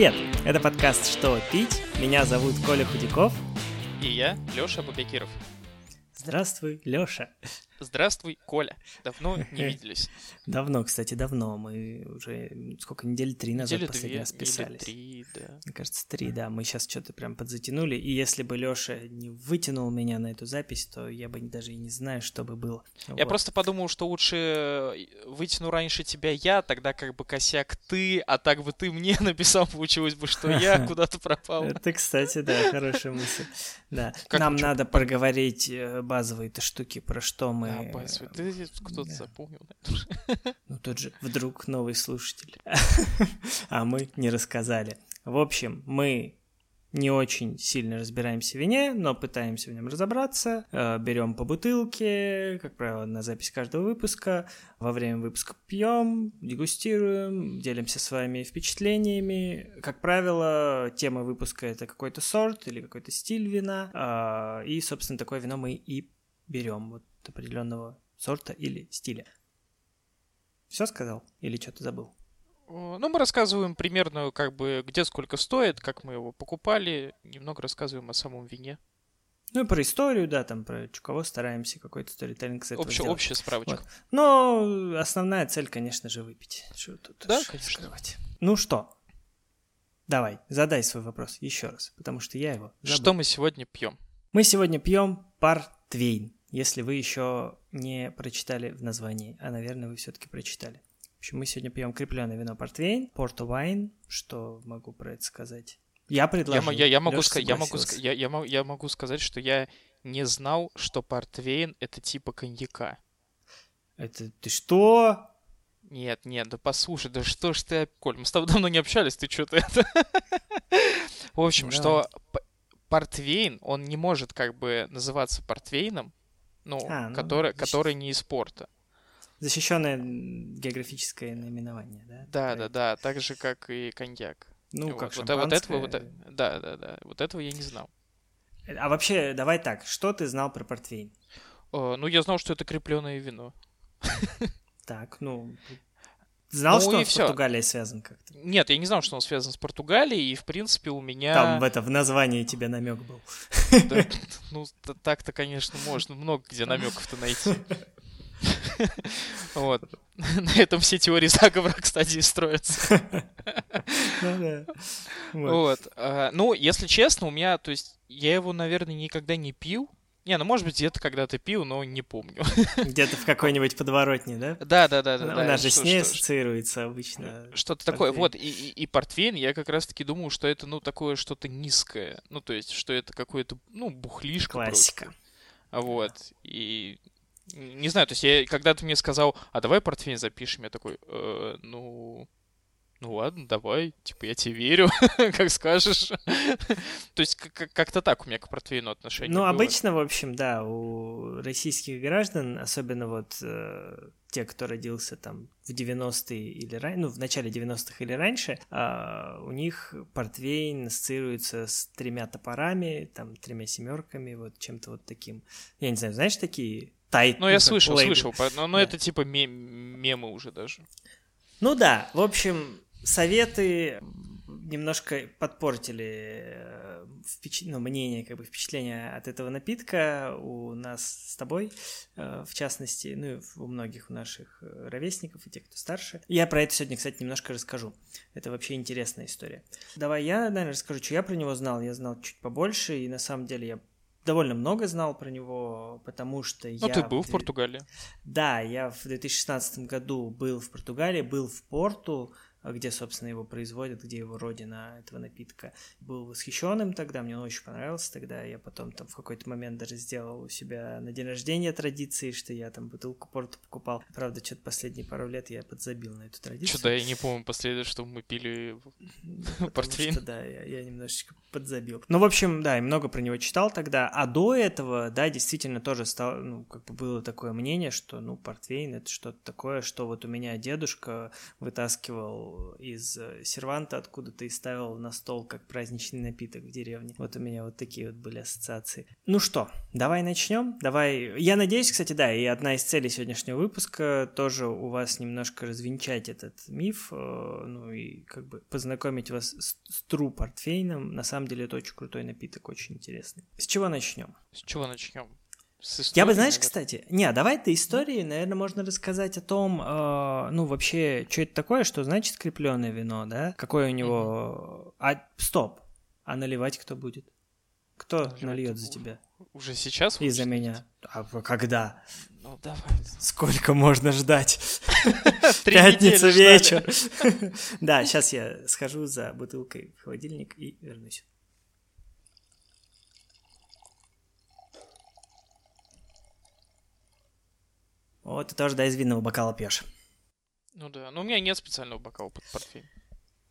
Привет! Это подкаст «Что пить?». Меня зовут Коля Худяков. И я, Лёша Бабякиров. Здравствуй, Лёша. Здравствуй, Коля. Давно не виделись. Давно, кстати, давно. Мы уже сколько недели три назад Недели последний две, раз писались. Три, да. Мне кажется, три, да. Мы сейчас что-то прям подзатянули. И если бы Лёша не вытянул меня на эту запись, то я бы даже и не знаю, что бы было. Я Вот. просто подумал, что лучше э, вытяну раньше тебя я, тогда как бы косяк ты, а так бы ты мне написал, получилось бы, что я куда-то пропал. Это, кстати, да, хорошая мысль. Да. Нам надо проговорить э, базовые-то штуки, про что мы... Да, Басвы, ты кто-то запомнил. Ну, тут же вдруг новый слушатель. А мы не рассказали. В общем, мы не очень сильно разбираемся в вине, но пытаемся в нем разобраться. Э, Берем по бутылке, как правило, на запись каждого выпуска. Во время выпуска пьем, дегустируем, делимся с вами впечатлениями. Как правило, тема выпуска это какой-то сорт или какой-то стиль вина. А, И, собственно, такое вино мы и берем вот определенного сорта или стиля. Все сказал? Или что-то забыл? Ну, мы рассказываем примерно, как бы, где сколько стоит, как мы его покупали, немного рассказываем о самом вине. Ну и про историю, да, там про кого стараемся какой-то сторителлинг с этого Общая, сделать. общая справочка. Вот. Но основная цель, конечно же, выпить. Что тут Да, конечно. скрывать. Ну что, давай, задай свой вопрос еще раз, потому что я его забыл. Что мы сегодня пьем? Мы сегодня пьем Портвейн, если вы еще не прочитали в названии, а, наверное, вы все-таки прочитали. В общем, мы сегодня пьем крепленное вино Портвейн, Порто Вайн, что могу про это сказать. Я Я, предложил. мо- я, я могу, ска- я, могу, я, я, я могу сказать, что я не знал, что портвейн это типа коньяка. Это ты что? Нет, нет, да послушай, да что ж ты, Коль, мы с тобой давно не общались, ты что-то это... В общем, Ну, что портвейн, он не может как бы называться портвейном, ну, А, ну, который, значит- который не из порта. Защищенное географическое наименование, да? Да, да, да, так же, как и коньяк. Ну, вот, как вот, э- вот этого, вот, э- да, да, да, вот этого я не знал. А вообще, давай так, что ты знал про портвейн? Э, Ну, я знал, что это крепленное вино. Так, ну... Знал, Ну что он с. Португалией связан как-то? Нет, я не знал, что он связан с Португалией, и, в принципе, у меня... Там в это, в названии тебе намек был. Да, ну, так-то, конечно, можно много где намеков-то найти. Вот. На этом все теории заговора, кстати, и строятся. Ну. Вот. А, Ну, если честно, у меня, то есть, я его, наверное, никогда не пил. Не, ну, может быть, где-то когда-то пил, но не помню. Где-то в какой-нибудь подворотне, да? Да, да, да, да. Нас же с ней ассоциируется обычно. Что-то такое. Вот, и, и, и портвейн, я как раз-таки думал, что это, ну, такое что-то низкое. Ну, то есть, что это какое-то, ну, бухлишко. Классика. Вот. И не знаю, то есть я, когда ты мне сказал, а давай портфель запишем, я такой, «Э, ну, ну ладно, давай, типа я тебе верю, как скажешь. То есть как- как- как-то так у меня к портфейну отношение Ну, было. обычно, в общем, да, у российских граждан, особенно вот э, те, кто родился там в 90-е или раньше, ну, в начале 90-х или раньше, а, у них портвейн ассоциируется с тремя топорами, там, тремя семерками, вот чем-то вот таким. Я не знаю, знаешь такие? Тайт, Ну, я слышал, лейбл. слышал, но, но Да. это типа ме- мемы уже даже. Ну да, в общем, советы немножко подпортили э, впечат- ну, мнение, как бы впечатление от этого напитка у нас с тобой, э, в частности, ну и у многих наших э, ровесников и тех, кто старше. Я про это сегодня, кстати, немножко расскажу. Это вообще интересная история. Давай я, наверное, расскажу, что я про него знал. Я знал чуть побольше, и на самом деле я довольно много знал про него, потому что Ну, я... ты был в две- Португалии. да, я в 2016 году был в Португалии, был в Порту, где, собственно, его производят, где его родина этого напитка. Был восхищен им тогда, мне он очень понравился тогда. Я потом там в какой-то момент даже сделал у себя на день рождения традиции, что я там бутылку Порту покупал. Правда, что-то последние пару лет я подзабил на эту традицию. Что-то я не помню последнее, что мы пили. Портвейн. что, да, я, я немножечко подзабил. Ну, в общем, да, и много про него читал тогда. А до этого, да, действительно тоже стало, ну, как бы было такое мнение, что, ну, портвейн это что-то такое, что вот у меня дедушка вытаскивал из э, серванта откуда-то и ставил на стол как праздничный напиток в деревне. Вот у меня вот такие вот были ассоциации. Ну что, давай начнем. Давай. Я надеюсь, кстати, да, и одна из целей сегодняшнего выпуска тоже у вас немножко развенчать этот миф, э, ну и как бы познакомить вас с, с true портфейном. На самом деле это очень крутой напиток, очень интересный. С чего начнем? С чего начнем? Я бы, знаешь, наверное? кстати, не, давай ты истории, наверное, можно рассказать о том, э, ну, вообще, что это такое, что значит скрепленное вино, да? Какое у него... Mm-hmm. А, стоп, а наливать кто будет? Кто наливать нальет за тебя? Уже сейчас? И за меня. А когда? Ну, давай. Сколько можно ждать? Пятница вечер. Да, сейчас я схожу за бутылкой в холодильник и вернусь. Вот, ты тоже, да, из винного бокала пьешь. Ну да, но у меня нет специального бокала под портфель.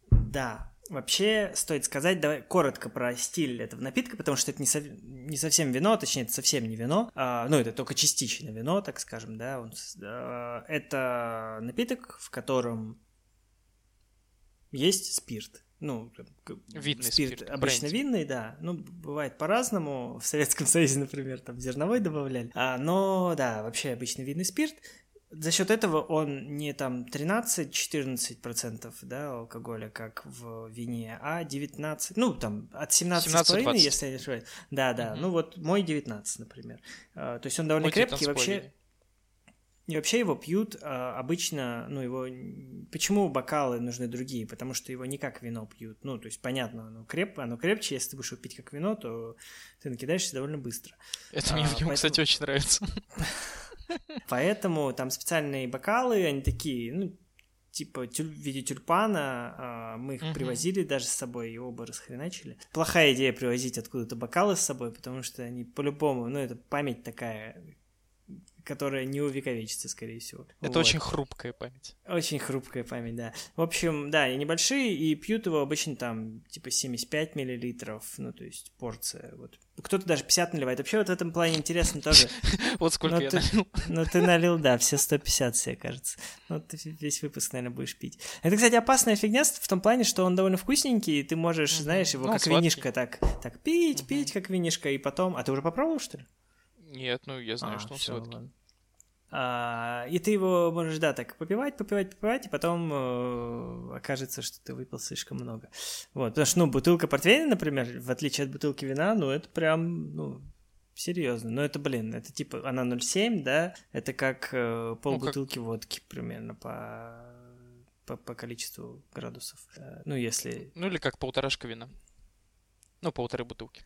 Да, вообще стоит сказать, давай коротко про стиль этого напитка, потому что это не, со, не совсем вино, точнее, это совсем не вино, а, ну, это только частично вино, так скажем, да, он, а, это напиток, в котором есть спирт, ну, Видный спирт, спирт обычно бренди. винный, да. Ну, бывает по-разному. В Советском Союзе, например, там зерновой добавляли. А, но, да, вообще обычно винный спирт. За счет этого он не там 13-14% да, алкоголя, как в вине, а 19, ну там от 17,5, если я не ошибаюсь. Да, да, угу. ну вот мой 19, например. А, то есть он довольно мой крепкий, вообще... И вообще его пьют а, обычно, ну, его... Почему бокалы нужны другие? Потому что его не как вино пьют. Ну, то есть, понятно, оно, креп... оно крепче, если ты будешь его пить как вино, то ты накидаешься довольно быстро. Это а, мне в нем, поэтому... кстати, очень нравится. Поэтому там специальные бокалы, они такие, ну, типа тюль, в виде тюльпана, а, мы их uh-huh. привозили даже с собой и оба расхреначили. Плохая идея привозить откуда-то бокалы с собой, потому что они по-любому, ну, это память такая которая не увековечится, скорее всего. Это вот. очень хрупкая память. Очень хрупкая память, да. В общем, да, и небольшие, и пьют его обычно там типа 75 миллилитров, ну, то есть порция, вот. Кто-то даже 50 наливает. Вообще вот в этом плане интересно тоже. Вот сколько я налил. Ну, ты налил, да, все 150 все, кажется. Ну, ты весь выпуск, наверное, будешь пить. Это, кстати, опасная фигня в том плане, что он довольно вкусненький, и ты можешь, знаешь, его ну, как винишко так, так пить, пить, как винишко, и потом... А ты уже попробовал, что ли? Нет, ну я знаю, а, что он сладкий. А, и ты его можешь, да, так попивать, попивать, попивать, и потом э, окажется, что ты выпил слишком много. Вот, потому что, ну, бутылка портвейна, например, в отличие от бутылки вина, ну, это прям, ну, серьезно. Ну, это, блин, это типа, она 0,7, да, это как э, полбутылки ну, как... водки примерно по, по, по количеству градусов. Э, ну, если... Ну, или как полторашка вина. Ну, полторы бутылки.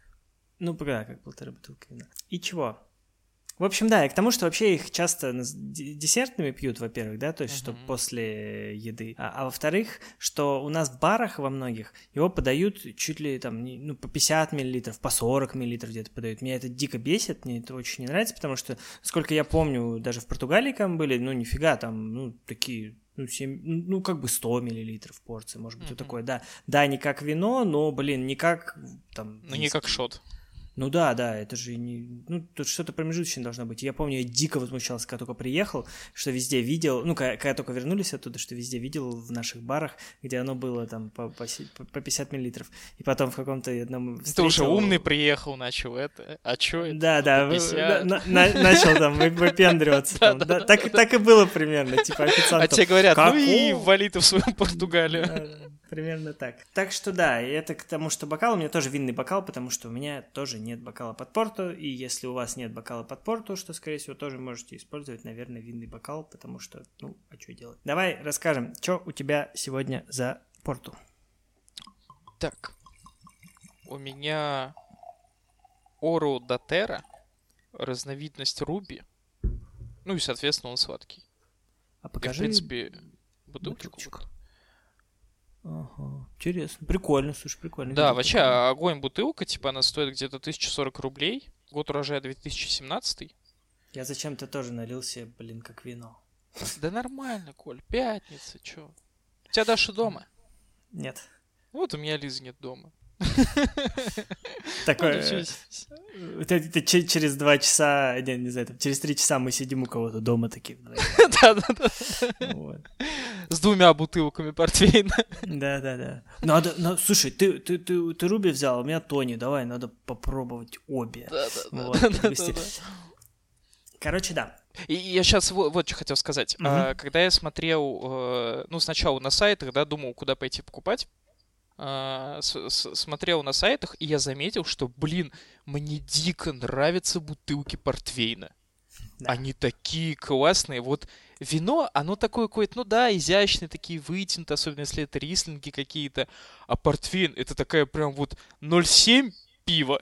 Ну, да, как полторы бутылки вина. И чего? В общем, да, и к тому, что вообще их часто десертными пьют, во-первых, да, то есть, uh-huh. что после еды. А, а во-вторых, что у нас в барах во многих его подают чуть ли там, ну, по 50 миллилитров, по 40 миллилитров где-то подают. Меня это дико бесит, мне это очень не нравится, потому что, сколько я помню, даже в Португалии там были, ну, нифига, там, ну, такие ну, 7, ну, как бы 100 миллилитров порции, может быть, mm-hmm. вот такое, да. Да, не как вино, но, блин, не как там... Ну, не как шот. Ну да, да, это же не... Ну, тут что-то промежуточное должно быть. Я помню, я дико возмущался, когда только приехал, что везде видел... Ну, когда, когда только вернулись оттуда, что везде видел в наших барах, где оно было там по, по, по 50 миллилитров. И потом в каком-то одном встретил... Ты уже умный приехал, начал это... А чё это? Да, да, на, на, начал там выпендриваться. Так, так и было примерно, типа официант. А тебе говорят, ну и вали ты в свою Португалию примерно так. Так что да, это к тому, что бокал, у меня тоже винный бокал, потому что у меня тоже нет бокала под порту, и если у вас нет бокала под порту, что, скорее всего, тоже можете использовать, наверное, винный бокал, потому что, ну, а что делать? Давай расскажем, что у тебя сегодня за порту. Так, у меня Ору Датера, разновидность Руби, ну и, соответственно, он сладкий. А покажи... И, в принципе, бутылочку. бутылочку. Ага, интересно. Прикольно, слушай, прикольно. Да, вообще, огонь бутылка, типа, она стоит где-то 1040 рублей. Год урожая 2017. Я зачем-то тоже налился, блин, как вино. Да нормально, Коль, пятница, чё? У тебя Даша дома? Нет. Вот у меня Лизы нет дома. Такой, это через два часа, не, не знаю, через три часа мы сидим у кого-то дома такие. Да-да-да. С двумя бутылками портвейна. Да-да-да. Надо, ну, слушай, ты, ты, ты, ты Руби взял, у меня Тони, давай, надо попробовать обе. Да-да-да. Короче, да. И я сейчас вот, вот что хотел сказать. Угу. Когда я смотрел, э, ну, сначала на сайтах, да, думал, куда пойти покупать, а, смотрел на сайтах, и я заметил, что, блин, мне дико нравятся бутылки портвейна. Да. Они такие классные. Вот вино, оно такое какое-то, ну да, изящные, такие вытянутые, особенно если это рислинги какие-то. А портвейн, это такая прям вот 0,7 пива.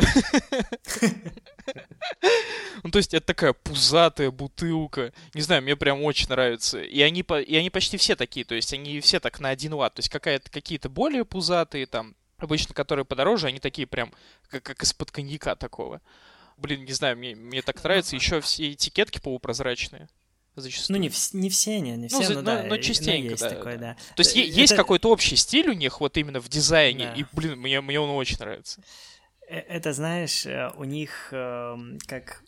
Ну, то есть это такая пузатая бутылка. Не знаю, мне прям очень нравится. И они, и они почти все такие, то есть они все так на один лад. То есть какие-то более пузатые, там, обычно которые подороже, они такие прям, как, как из-под коньяка такого. Блин, не знаю, мне, мне так нравится. Еще все этикетки полупрозрачные. Зачастую. Ну, не, в, не все они, не ну, все, ну, но, да, но частенько, есть да, такое, да. да. То есть это... есть какой-то общий стиль у них вот именно в дизайне, да. и, блин, мне, мне он очень нравится. Э, это, знаешь, э, у них эм, как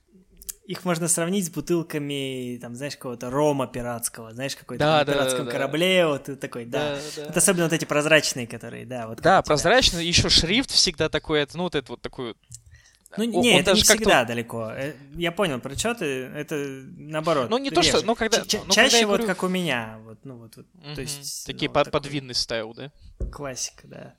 их можно сравнить с бутылками, там, знаешь, какого-то рома пиратского, знаешь, какой-то да, на да, пиратском да, корабле, вот такой, да. да, да. Вот особенно вот эти прозрачные, которые, да, вот. Да, прозрачные, еще шрифт всегда такой, это, ну, вот это вот такой ну, не, он это не всегда далеко. Э, я понял, про что ты, это наоборот. Ну, не то, что, ну, когда... Ч- ну, чаще когда вот говорю... как у меня, вот, ну, вот, вот угу. то есть... Такие ну, под, такой... подвинный стайл, да? Классика, да.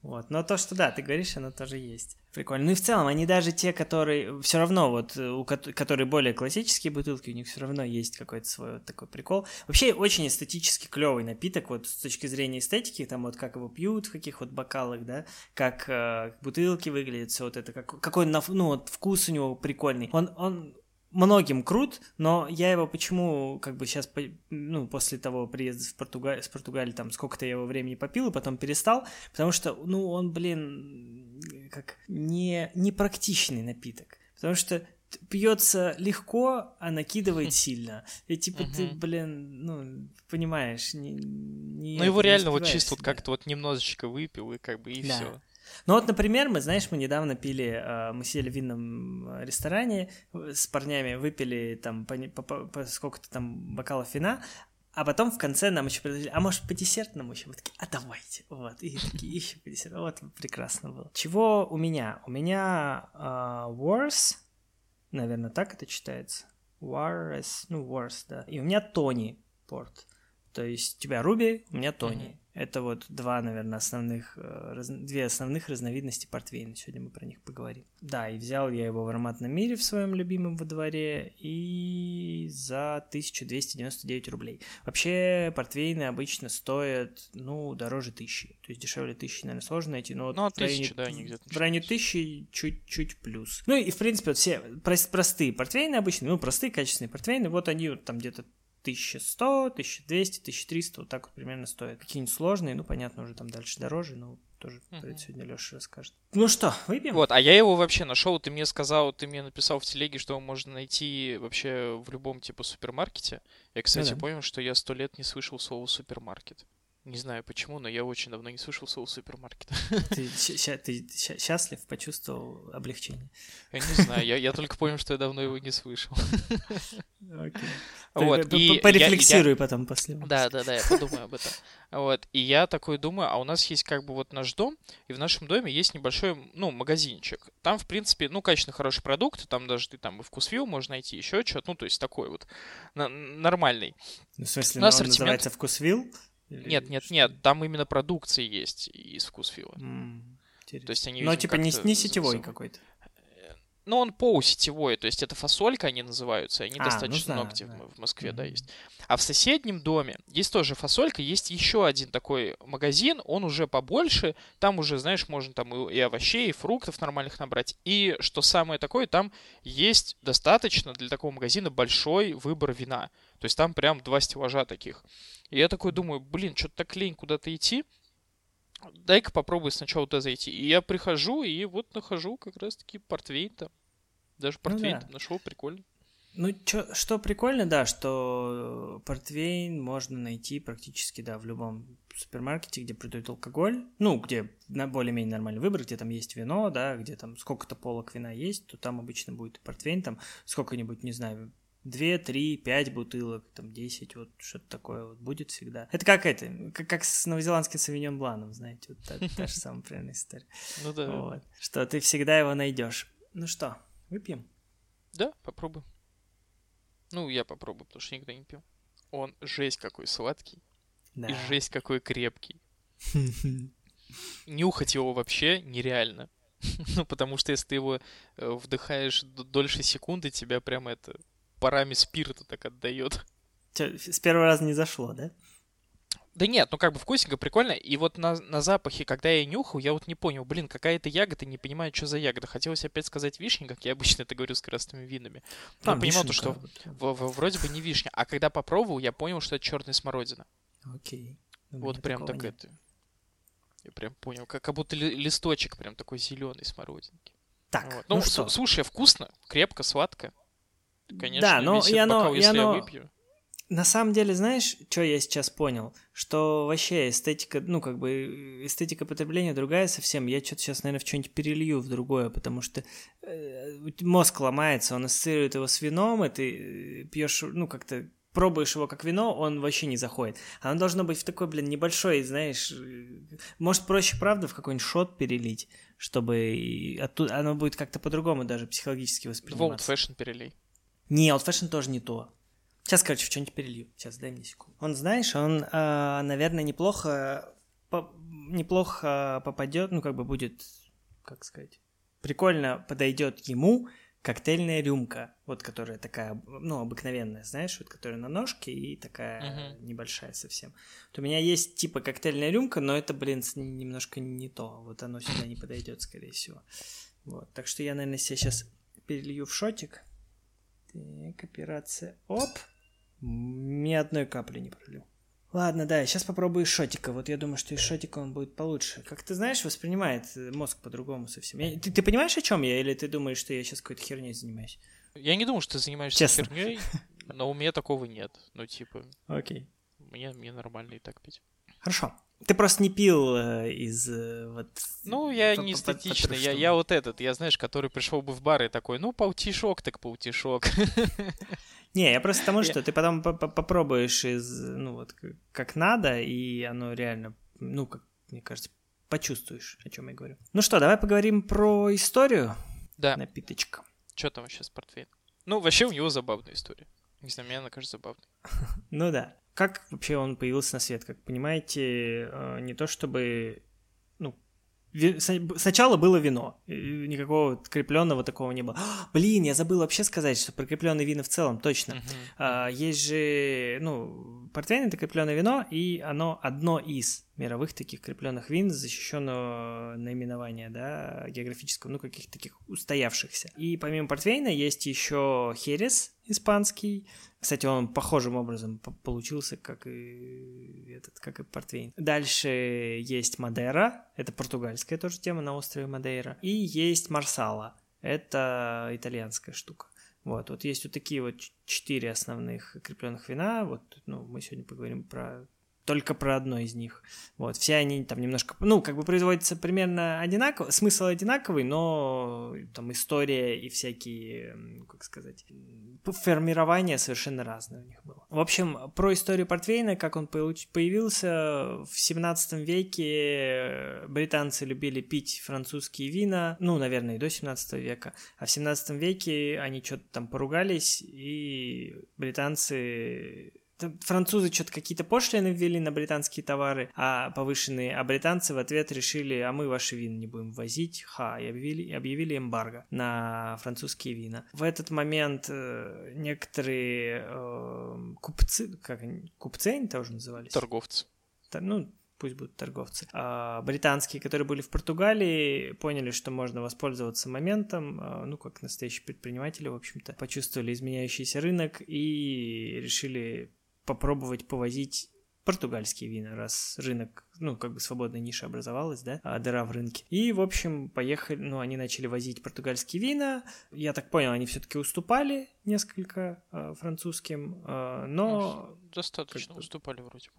Вот. Но то, что да, ты говоришь, оно тоже есть. Прикольно. Ну и в целом, они даже те, которые все равно, вот, у которые более классические бутылки, у них все равно есть какой-то свой вот такой прикол. Вообще очень эстетически клевый напиток, вот с точки зрения эстетики, там вот как его пьют, в каких вот бокалах, да, как э, бутылки выглядят, все вот это, как, какой ну вот вкус у него прикольный. Он, он многим крут, но я его почему, как бы сейчас, ну, после того приезда в Португаль... с Португалии, там, сколько-то я его времени попил, и потом перестал, потому что, ну, он, блин, как не, не практичный напиток, потому что пьется легко, а накидывает сильно. И типа ты, блин, ну, понимаешь, не, не Ну его реально вот чисто вот как-то вот немножечко выпил, и как бы и да. все. Ну вот, например, мы, знаешь, мы недавно пили, э, мы сидели в винном э, ресторане с парнями, выпили там по, по, по сколько-то там бокалов вина, а потом в конце нам еще предложили, а может по десертному еще? Мы такие, а давайте. Вот, и такие, еще по десерту. Вот, прекрасно было. Чего у меня? У меня uh, Wars, наверное, так это читается. Wars, ну, Wars, да. И у меня Тони Порт. То есть у тебя Руби, у меня Тони. Mm-hmm. Это вот два, наверное, основных, э, раз, две основных разновидности портвейна. Сегодня мы про них поговорим. Да, и взял я его в ароматном мире в своем любимом во дворе и за 1299 рублей. Вообще портвейны обычно стоят, ну, дороже тысячи. То есть дешевле тысячи, наверное, сложно найти, но ну, в, районе, да, они где-то в районе тысячи чуть-чуть плюс. Ну и, в принципе, вот все простые портвейны обычно, ну, простые качественные портвейны, вот они вот там где-то 1100, 1200, 1300, вот так вот примерно стоит. Какие-нибудь сложные, ну, понятно, уже там дальше дороже, но тоже uh-huh. про это сегодня Леша расскажет. Ну что, выпьем? Вот, а я его вообще нашел, ты мне сказал, ты мне написал в телеге, что его можно найти вообще в любом типа супермаркете. Я, кстати, ну, да. понял, что я сто лет не слышал слова супермаркет. Не знаю почему, но я очень давно не слышал слова супермаркет. Ты, ты счастлив, почувствовал облегчение? Я не знаю, я, я только понял, что я давно его не слышал. Okay. Вот, и Порефлексируй я, потом после. Да, да, да, я подумаю об этом. Вот, и я такой думаю, а у нас есть как бы вот наш дом, и в нашем доме есть небольшой, ну, магазинчик. Там, в принципе, ну, качественно хороший продукт, там даже ты там и вкусвилл можно найти, еще что-то, ну, то есть такой вот нормальный. Ну, в смысле, он называется вкусвилл? Или нет, нет, что? нет, там именно продукция есть из вкусвилла. Mm, То есть они, Но типа не, не сетевой какой-то. Ну, он полусетевой, то есть это фасолька они называются, они а, достаточно ну, много где да. в Москве, mm-hmm. да, есть. А в соседнем доме есть тоже фасолька, есть еще один такой магазин, он уже побольше, там уже, знаешь, можно там и, и овощей, и фруктов нормальных набрать. И что самое такое, там есть достаточно для такого магазина большой выбор вина. То есть там прям два стеллажа таких. И я такой думаю, блин, что-то так лень куда-то идти, дай-ка попробуй сначала туда зайти. И я прихожу, и вот нахожу как раз-таки портвейн там. Даже ну портвейн ну, да. там нашел, прикольно. Ну, чё, что прикольно, да, что портвейн можно найти практически, да, в любом супермаркете, где продают алкоголь, ну, где на более-менее нормальный выбор, где там есть вино, да, где там сколько-то полок вина есть, то там обычно будет портвейн, там сколько-нибудь, не знаю, две, три, пять бутылок, там, десять, вот что-то такое вот будет всегда. Это как это, как, как с новозеландским савиньон бланом, знаете, вот та, та же самая примерная история. Ну да. Вот. Что ты всегда его найдешь. Ну что, выпьем? Да, попробуй. Ну, я попробую, потому что никогда не пил. Он жесть какой сладкий. Да. И жесть какой крепкий. Нюхать его вообще нереально. Ну, потому что если ты его э, вдыхаешь дольше секунды, тебя прям это парами спирта так отдает. С первого раза не зашло, да? Да нет, ну как бы вкусненько, прикольно. И вот на, на запахе, когда я нюхал, я вот не понял, блин, какая это ягода, не понимаю, что за ягода. Хотелось опять сказать вишня, как я обычно это говорю с красными винами. Но понимал то, что вот. в- в- вроде бы не вишня. А когда попробовал, я понял, что это черная смородина. Окей. У Вот меня прям так нет. это. Я прям понял, как, как будто ли- листочек прям такой зеленый смородинки. Так, Вот. ну, Ну, что? слушай, вкусно, крепко, сладко. Конечно, Да, но весь и оно- бокал, и если оно- я выпью. На самом деле, знаешь, что я сейчас понял? Что вообще эстетика, ну, как бы, эстетика потребления другая совсем. Я что-то сейчас, наверное, в что-нибудь перелью в другое, потому что э, мозг ломается, он ассоциирует его с вином, и ты пьешь, ну, как-то пробуешь его как вино, он вообще не заходит. Оно должно быть в такой, блин, небольшой, знаешь, э, может, проще, правда, в какой-нибудь шот перелить, чтобы оттуда оно будет как-то по-другому даже психологически В Old восприниматься. Fashion перелей. Не, Old Fashion тоже не то. Сейчас, короче, в что-нибудь перелью. Сейчас, дай мне секунду. Он, знаешь, он, а, наверное, неплохо, по- неплохо попадет, ну, как бы будет, как сказать, прикольно подойдет ему коктейльная рюмка, вот которая такая, ну, обыкновенная, знаешь, вот которая на ножке и такая Мгм. небольшая совсем. Вот у меня есть типа коктейльная рюмка, но это, блин, немножко не то. Вот оно сюда не подойдет, скорее всего. Вот, так что я, наверное, себе сейчас перелью в шотик. Так, операция. Оп. Ни одной капли не пролил. Ладно, да, сейчас попробую шотика. Вот я думаю, что из шотика он будет получше. Как ты знаешь, воспринимает э, мозг по-другому совсем. Я- ты, ты понимаешь, о чем я, или ты думаешь, что я сейчас какой-то херней занимаюсь? Я не думал, что ты занимаешься Честно. херней, но у меня такого нет. Ну, типа, Окей. мне, мне нормально и так пить. Хорошо. Ты просто не пил э, из э, вот... Ну, я не эстетичный. Я, я вот этот, я, знаешь, который пришел бы в бар и такой, ну, паутишок так паутишок. Не, я просто тому, Я- что ты потом по- по- попробуешь из, ну вот, как надо, и оно реально, ну, как мне кажется, почувствуешь, о чем я говорю. Ну что, давай поговорим про историю Да, напиточка. что там вообще с портвейном? Ну, вообще у него забавная история. Не знаю, мне она кажется забавной. Ну да. Как вообще он появился на свет? Как понимаете, э, не то чтобы... Ну, ви- сначала было вино. Никакого крепленного такого не было. А, блин, я забыл вообще сказать, что прикрепленные вина в целом, точно. А, есть же, ну, портвейн это крепленное вино, и оно одно из мировых таких крепленных вин, защищенного наименования, да, географического, ну, каких-то таких устоявшихся. И помимо портвейна есть еще херес испанский. Кстати, он похожим образом по- получился, как и этот, как и портвейн. Дальше есть Мадера, это португальская тоже тема на острове Мадейра. И есть Марсала, это итальянская штука. Вот, вот есть вот такие вот четыре основных крепленных вина. Вот, ну, мы сегодня поговорим про только про одно из них. Вот, все они там немножко, ну, как бы производятся примерно одинаково, смысл одинаковый, но там история и всякие, как сказать, формирование совершенно разное у них было. В общем, про историю портвейна, как он появился в 17 веке, э, британцы любили пить французские вина, ну, наверное, и до 17 века, а в 17 веке они что-то там поругались, и британцы французы что-то какие-то пошлины ввели на британские товары, а повышенные, а британцы в ответ решили, а мы ваши вина не будем возить, ха, и объявили, объявили эмбарго на французские вина. В этот момент э, некоторые э, купцы, как купцы они тоже назывались? Торговцы. Та- ну, пусть будут торговцы, а, британские, которые были в Португалии, поняли, что можно воспользоваться моментом, а, ну, как настоящие предприниматели, в общем-то, почувствовали изменяющийся рынок и решили попробовать повозить португальские вина, раз рынок, ну, как бы свободная ниша образовалась, да, а дыра в рынке. И, в общем, поехали, ну, они начали возить португальские вина. Я так понял, они все-таки уступали несколько э, французским, э, но... Ну, достаточно уступали вроде бы.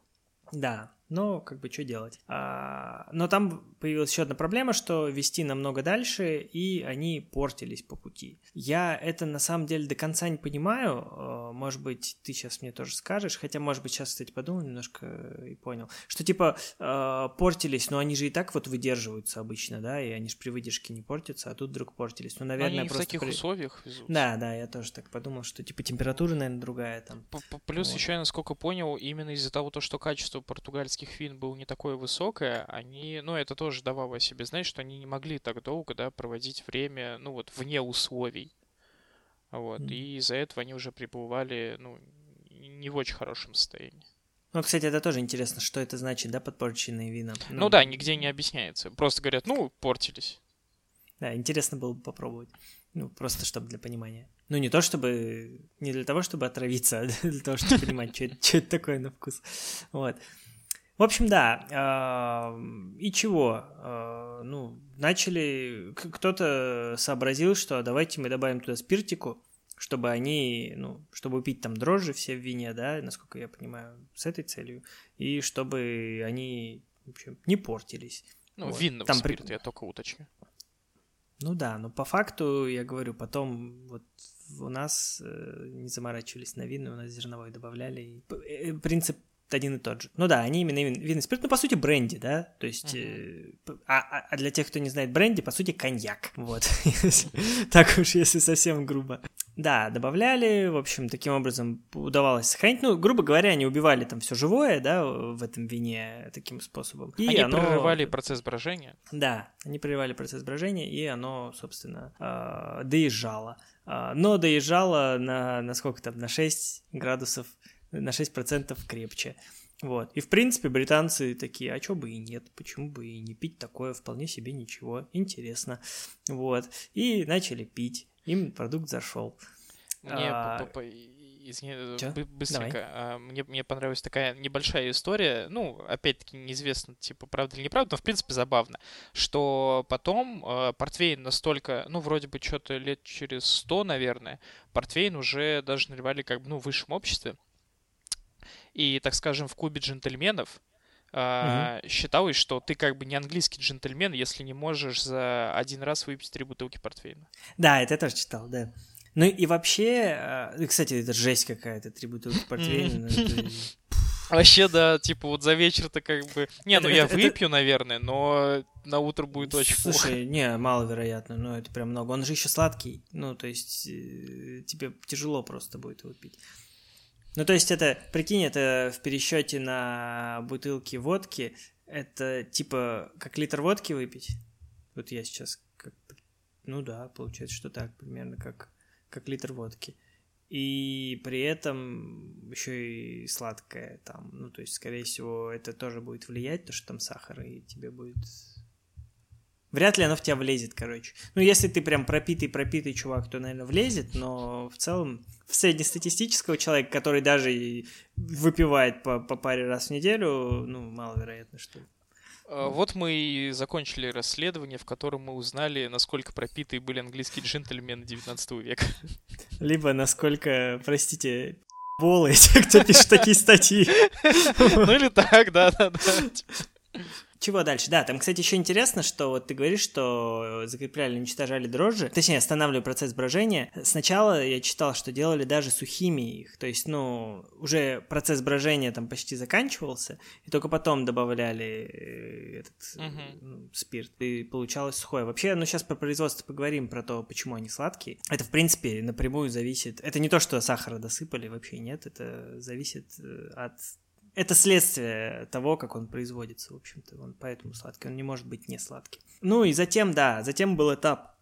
Да, но как бы что делать? А, но там появилась еще одна проблема, что вести намного дальше, и они портились по пути. Я это на самом деле до конца не понимаю. А, может быть, ты сейчас мне тоже скажешь, хотя, может быть, сейчас, кстати, подумал немножко и понял, что типа а, портились, но они же и так вот выдерживаются обычно, да, и они же при выдержке не портятся, а тут вдруг портились. Ну, наверное, они просто в таких при... условиях везут. Да, да, я тоже так подумал, что типа температура, наверное, другая там. Плюс вот. еще я насколько понял, именно из-за того, что качество португальских вин было не такое высокое, они, ну, это тоже давало о себе знать, что они не могли так долго, да, проводить время, ну, вот, вне условий. Вот, mm. и из-за этого они уже пребывали, ну, не в очень хорошем состоянии. Ну, кстати, это тоже интересно, что это значит, да, подпорченные вина. Ну, ну да, нигде не объясняется. Просто говорят, ну, портились. Да, интересно было бы попробовать. Ну, просто чтобы для понимания. Ну, не то чтобы... Не для того, чтобы отравиться, а для того, чтобы понимать, что это такое на вкус. Вот. В общем, да. Э, и чего? Э, ну, начали... Кто-то сообразил, что давайте мы добавим туда спиртику, чтобы они, ну, чтобы пить там дрожжи все в вине, да, насколько я понимаю, с этой целью, и чтобы они, в общем, не портились. Ну, вот. винного там спирта, при... я только уточню. Ну да, но по факту, я говорю, потом вот у нас э, не заморачивались на винный, у нас зерновой добавляли. И, э, принцип один и тот же. Ну да, они именно вин, винный спирт, ну по сути бренди, да, то есть, uh-huh. э, а, а для тех, кто не знает бренди, по сути коньяк, вот, так уж если совсем грубо. Да, добавляли, в общем, таким образом удавалось сохранить, ну, грубо говоря, они убивали там все живое, да, в этом вине таким способом. И они оно... прерывали процесс брожения? Да, они прерывали процесс брожения, и оно, собственно, э, доезжало. Э, но доезжало на, на сколько там, на 6 градусов на 6% крепче. Вот. И, в принципе, британцы такие, а чё бы и нет, почему бы и не пить такое, вполне себе ничего, интересно. Вот. И начали пить. Им продукт зашел. Мне, а... извини, Чё? быстренько, а, мне, мне понравилась такая небольшая история, ну, опять-таки, неизвестно, типа, правда или неправда, но, в принципе, забавно, что потом э, портвейн настолько, ну, вроде бы, что-то лет через сто, наверное, портвейн уже даже наливали, как бы, ну, в высшем обществе, и, так скажем, в клубе джентльменов Uh-huh. Uh, считалось, что ты как бы не английский джентльмен, если не можешь за один раз выпить три бутылки портвейна. Да, это я тоже читал, да. Ну и вообще, uh, кстати, это жесть какая-то, три бутылки портвейна. Ну, вообще, да, типа вот за вечер-то как бы... Не, ну я выпью, наверное, но на утро будет очень плохо. Слушай, не, маловероятно, но это прям много. Он же еще сладкий, ну то есть э, тебе тяжело просто будет его пить. Ну, то есть это, прикинь, это в пересчете на бутылки водки, это типа как литр водки выпить. Вот я сейчас как... Ну да, получается, что так, примерно как, как литр водки. И при этом еще и сладкое там. Ну, то есть, скорее всего, это тоже будет влиять, то, что там сахар, и тебе будет Вряд ли оно в тебя влезет, короче. Ну, если ты прям пропитый-пропитый чувак, то, наверное, влезет, но в целом в среднестатистического человека, который даже выпивает по, по паре раз в неделю, ну, маловероятно, что... А, вот мы и закончили расследование, в котором мы узнали, насколько пропитые были английские джентльмены 19 века. Либо насколько, простите, болы, те, кто пишет такие статьи. Ну или так, да-да-да. Чего дальше? Да, там, кстати, еще интересно, что вот ты говоришь, что закрепляли, уничтожали дрожжи, точнее, останавливали процесс брожения. Сначала я читал, что делали даже сухими их, то есть, ну, уже процесс брожения там почти заканчивался, и только потом добавляли э, этот uh-huh. спирт, и получалось сухое. Вообще, ну, сейчас про производство поговорим, про то, почему они сладкие. Это, в принципе, напрямую зависит... Это не то, что сахара досыпали, вообще нет, это зависит э, от это следствие того, как он производится, в общем-то. Он поэтому сладкий, он не может быть не сладкий. Ну и затем, да, затем был этап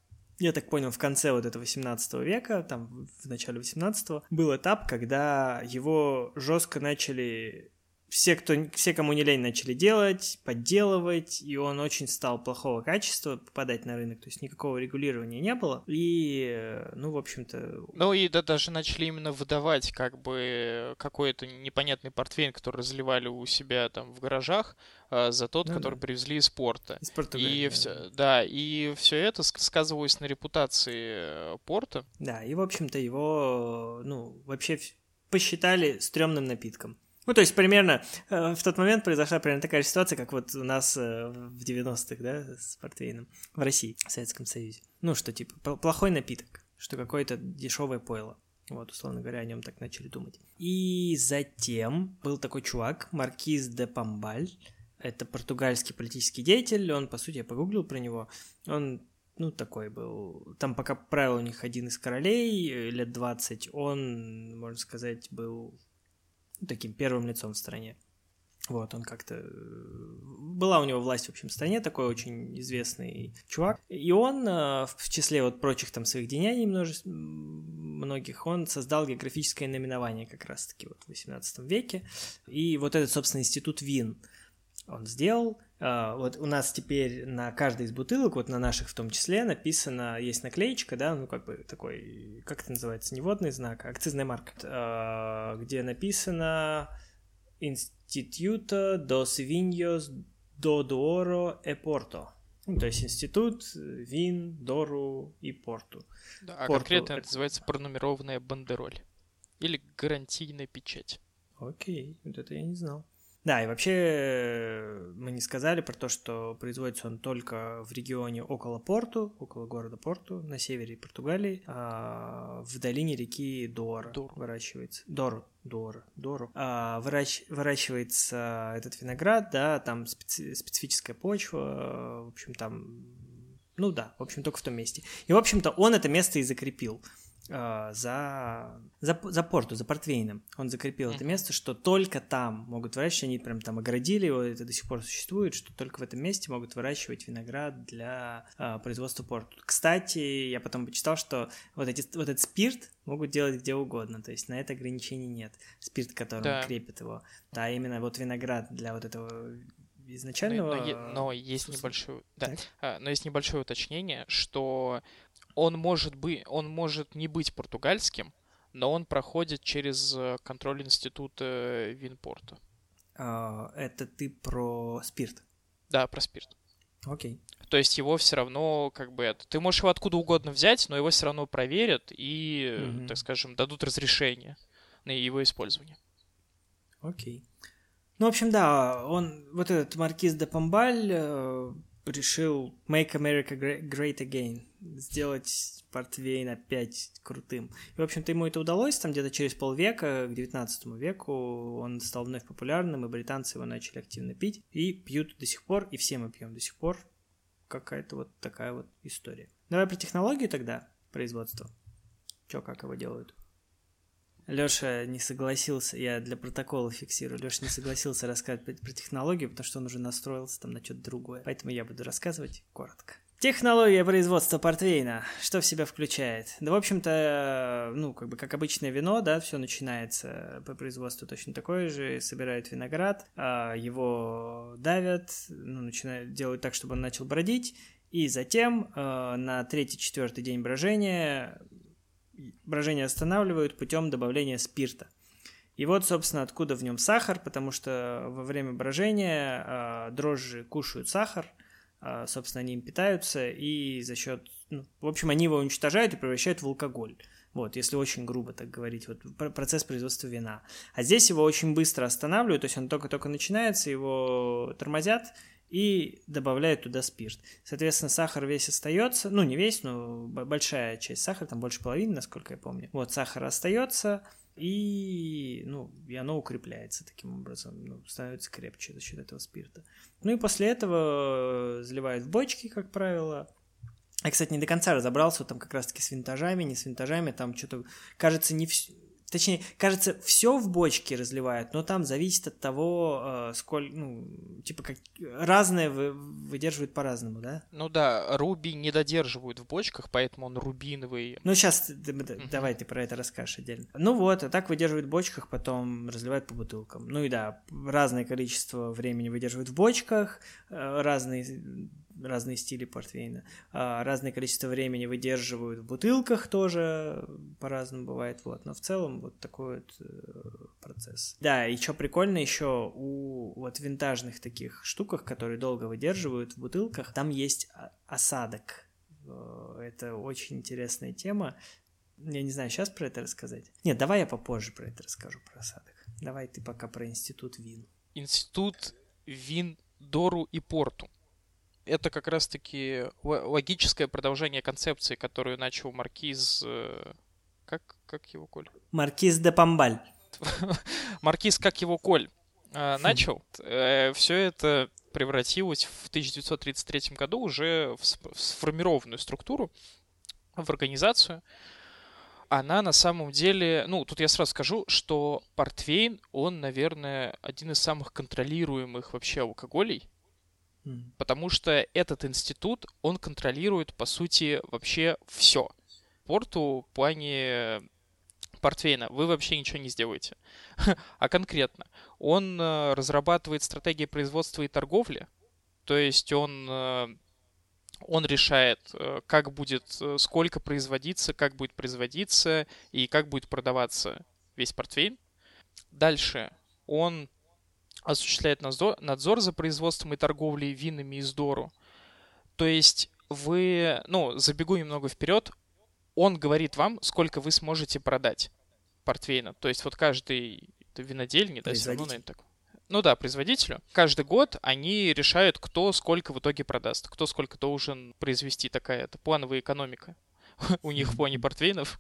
я так понял, в конце вот этого 18 века, там в начале 18 был этап, когда его жестко начали все, кто, все, кому не лень, начали делать, подделывать, и он очень стал плохого качества попадать на рынок, то есть никакого регулирования не было, и, ну, в общем-то... Ну, и да, даже начали именно выдавать, как бы, какой-то непонятный портфель, который разливали у себя там в гаражах, а, за тот, ну, который да. привезли из порта. Из Португалии. И да. все, да, и все это сказывалось на репутации э, порта. Да, и, в общем-то, его, ну, вообще посчитали стрёмным напитком. Ну, то есть примерно э, в тот момент произошла примерно такая же ситуация, как вот у нас э, в 90-х, да, с портвейном в России, в Советском Союзе. Ну, что типа плохой напиток, что какое-то дешевое пойло. Вот, условно говоря, о нем так начали думать. И затем был такой чувак, Маркиз де Памбаль. Это португальский политический деятель. Он, по сути, я погуглил про него. Он ну, такой был. Там пока правил у них один из королей, э, лет 20, он, можно сказать, был таким первым лицом в стране. Вот, он как-то... Э, была у него власть, в общем, в стране, такой очень известный чувак. И он, э, в числе вот прочих там своих деяний множеств... многих, он создал географическое наименование как раз-таки вот в 18 веке. И вот этот, собственно, институт ВИН он сделал. Э, вот у нас теперь на каждой из бутылок, вот на наших в том числе, написано, есть наклеечка, да, ну как бы такой, как это называется, не водный знак, а акцизная марка, где написано Института dos Vinhos do Douro e Porto. Ну, то есть институт вин, Дору и Порту. Да, а Порту конкретно это называется пронумерованная бандероль. Или гарантийная печать. Окей, вот это я не знал. Да, и вообще мы не сказали про то, что производится он только в регионе около Порту, около города Порту, на севере Португалии, а в долине реки Дор Дор. выращивается. Дор, Дор, Дору. А, вырач, выращивается этот виноград, да, там специ, специфическая почва, в общем, там, ну да, в общем, только в том месте. И, в общем-то, он это место и закрепил. А, за, за, за порту, за портвейном. Он закрепил mm-hmm. это место, что только там могут выращивать, они прям там оградили его, это до сих пор существует, что только в этом месте могут выращивать виноград для а, производства порту. Кстати, я потом почитал, что вот, эти, вот этот спирт могут делать где угодно, то есть на это ограничений нет. Спирт, которым да. крепит его. Да, именно вот виноград для вот этого изначального... Но, но, но есть небольшое... Да, а, но есть небольшое уточнение, что он может, быть, он может не быть португальским, но он проходит через э, контроль института Винпорта. А, это ты про спирт? Да, про спирт. Окей. То есть его все равно, как бы это. Ты можешь его откуда угодно взять, но его все равно проверят и, mm-hmm. так скажем, дадут разрешение на его использование. Окей. Ну, в общем, да, он, вот этот маркиз де Памбаль э, решил make America great again, сделать портвейн опять крутым. И, в общем-то, ему это удалось, там где-то через полвека, к 19 веку, он стал вновь популярным, и британцы его начали активно пить, и пьют до сих пор, и все мы пьем до сих пор. Какая-то вот такая вот история. Давай про технологию тогда производства. Чё, как его делают? Лёша не согласился, я для протокола фиксирую, Лёша не согласился рассказывать про технологию, потому что он уже настроился там на что-то другое. Поэтому я буду рассказывать коротко. Технология производства портвейна. Что в себя включает? Да, в общем-то, ну, как бы, как обычное вино, да, все начинается по производству точно такое же. Собирают виноград, а, его давят, ну, начинают, делают так, чтобы он начал бродить. И затем а, на третий-четвертый день брожения брожение останавливают путем добавления спирта. И вот, собственно, откуда в нем сахар, потому что во время брожения э, дрожжи кушают сахар, э, собственно, они им питаются, и за счет, ну, в общем, они его уничтожают и превращают в алкоголь. Вот, если очень грубо так говорить, вот процесс производства вина. А здесь его очень быстро останавливают, то есть он только-только начинается, его тормозят, и добавляют туда спирт. Соответственно, сахар весь остается, ну не весь, но большая часть сахара, там больше половины, насколько я помню. Вот сахар остается, и, ну, и оно укрепляется таким образом, ну, становится крепче за счет этого спирта. Ну и после этого заливают в бочки, как правило. Я, кстати, не до конца разобрался, там как раз-таки с винтажами, не с винтажами, там что-то, кажется, не все Точнее, кажется, все в бочке разливают, но там зависит от того, э, сколько, ну, типа, как разное вы, выдерживают по-разному, да? Ну да, руби не додерживают в бочках, поэтому он рубиновый. Ну, сейчас mm-hmm. давай ты про это расскажешь отдельно. Ну вот, а так выдерживают в бочках, потом разливают по бутылкам. Ну и да, разное количество времени выдерживают в бочках, э, разные разные стили портвейна. А, разное количество времени выдерживают в бутылках тоже, по-разному бывает, вот. Но в целом вот такой вот э, процесс. Да, и что прикольно еще у вот винтажных таких штуках, которые долго выдерживают в бутылках, там есть осадок. Э, это очень интересная тема. Я не знаю, сейчас про это рассказать. Нет, давай я попозже про это расскажу, про осадок. Давай ты пока про институт вин. Институт вин Дору и Порту это как раз-таки логическое продолжение концепции, которую начал Маркиз... Э, как, как его, Коль? Маркиз де Памбаль. Маркиз, как его, Коль, э, начал. Э, Все это превратилось в 1933 году уже в сформированную структуру, в организацию. Она на самом деле, ну, тут я сразу скажу, что портвейн, он, наверное, один из самых контролируемых вообще алкоголей Потому что этот институт, он контролирует, по сути, вообще все. Порту в плане портвейна вы вообще ничего не сделаете. а конкретно, он э, разрабатывает стратегии производства и торговли, то есть он, э, он решает, э, как будет, сколько производиться, как будет производиться и как будет продаваться весь портвейн. Дальше он осуществляет надзор, надзор за производством и торговлей винами из Дору. То есть вы, ну, забегу немного вперед, он говорит вам, сколько вы сможете продать портвейна. То есть вот каждый винодельни, да, все равно, наверное, так. Ну да, производителю. Каждый год они решают, кто сколько в итоге продаст, кто сколько должен произвести. Такая это плановая экономика у них в плане портвейнов.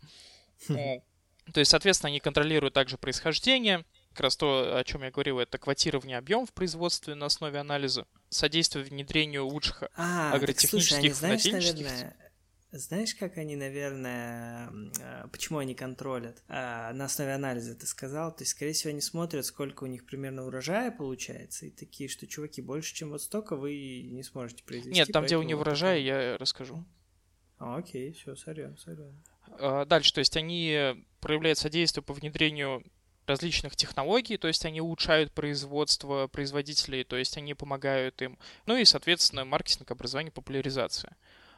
То есть, соответственно, они контролируют также происхождение, как раз то, о чем я говорил, это квотирование объем в производстве на основе анализа, содействие внедрению лучших а, агротехнических так, слушай, они, знаешь, наверное, знаешь, как они, наверное, а, почему они контролят? А, на основе анализа ты сказал, то есть, скорее всего, они смотрят, сколько у них примерно урожая получается, и такие, что, чуваки, больше, чем вот столько вы не сможете произвести. Нет, там, где у них урожай, я расскажу. А, окей, все, сорян, сорян. А, дальше, то есть они проявляют содействие по внедрению различных технологий, то есть они улучшают производство производителей, то есть они помогают им. Ну и, соответственно, маркетинг, образование, популяризация.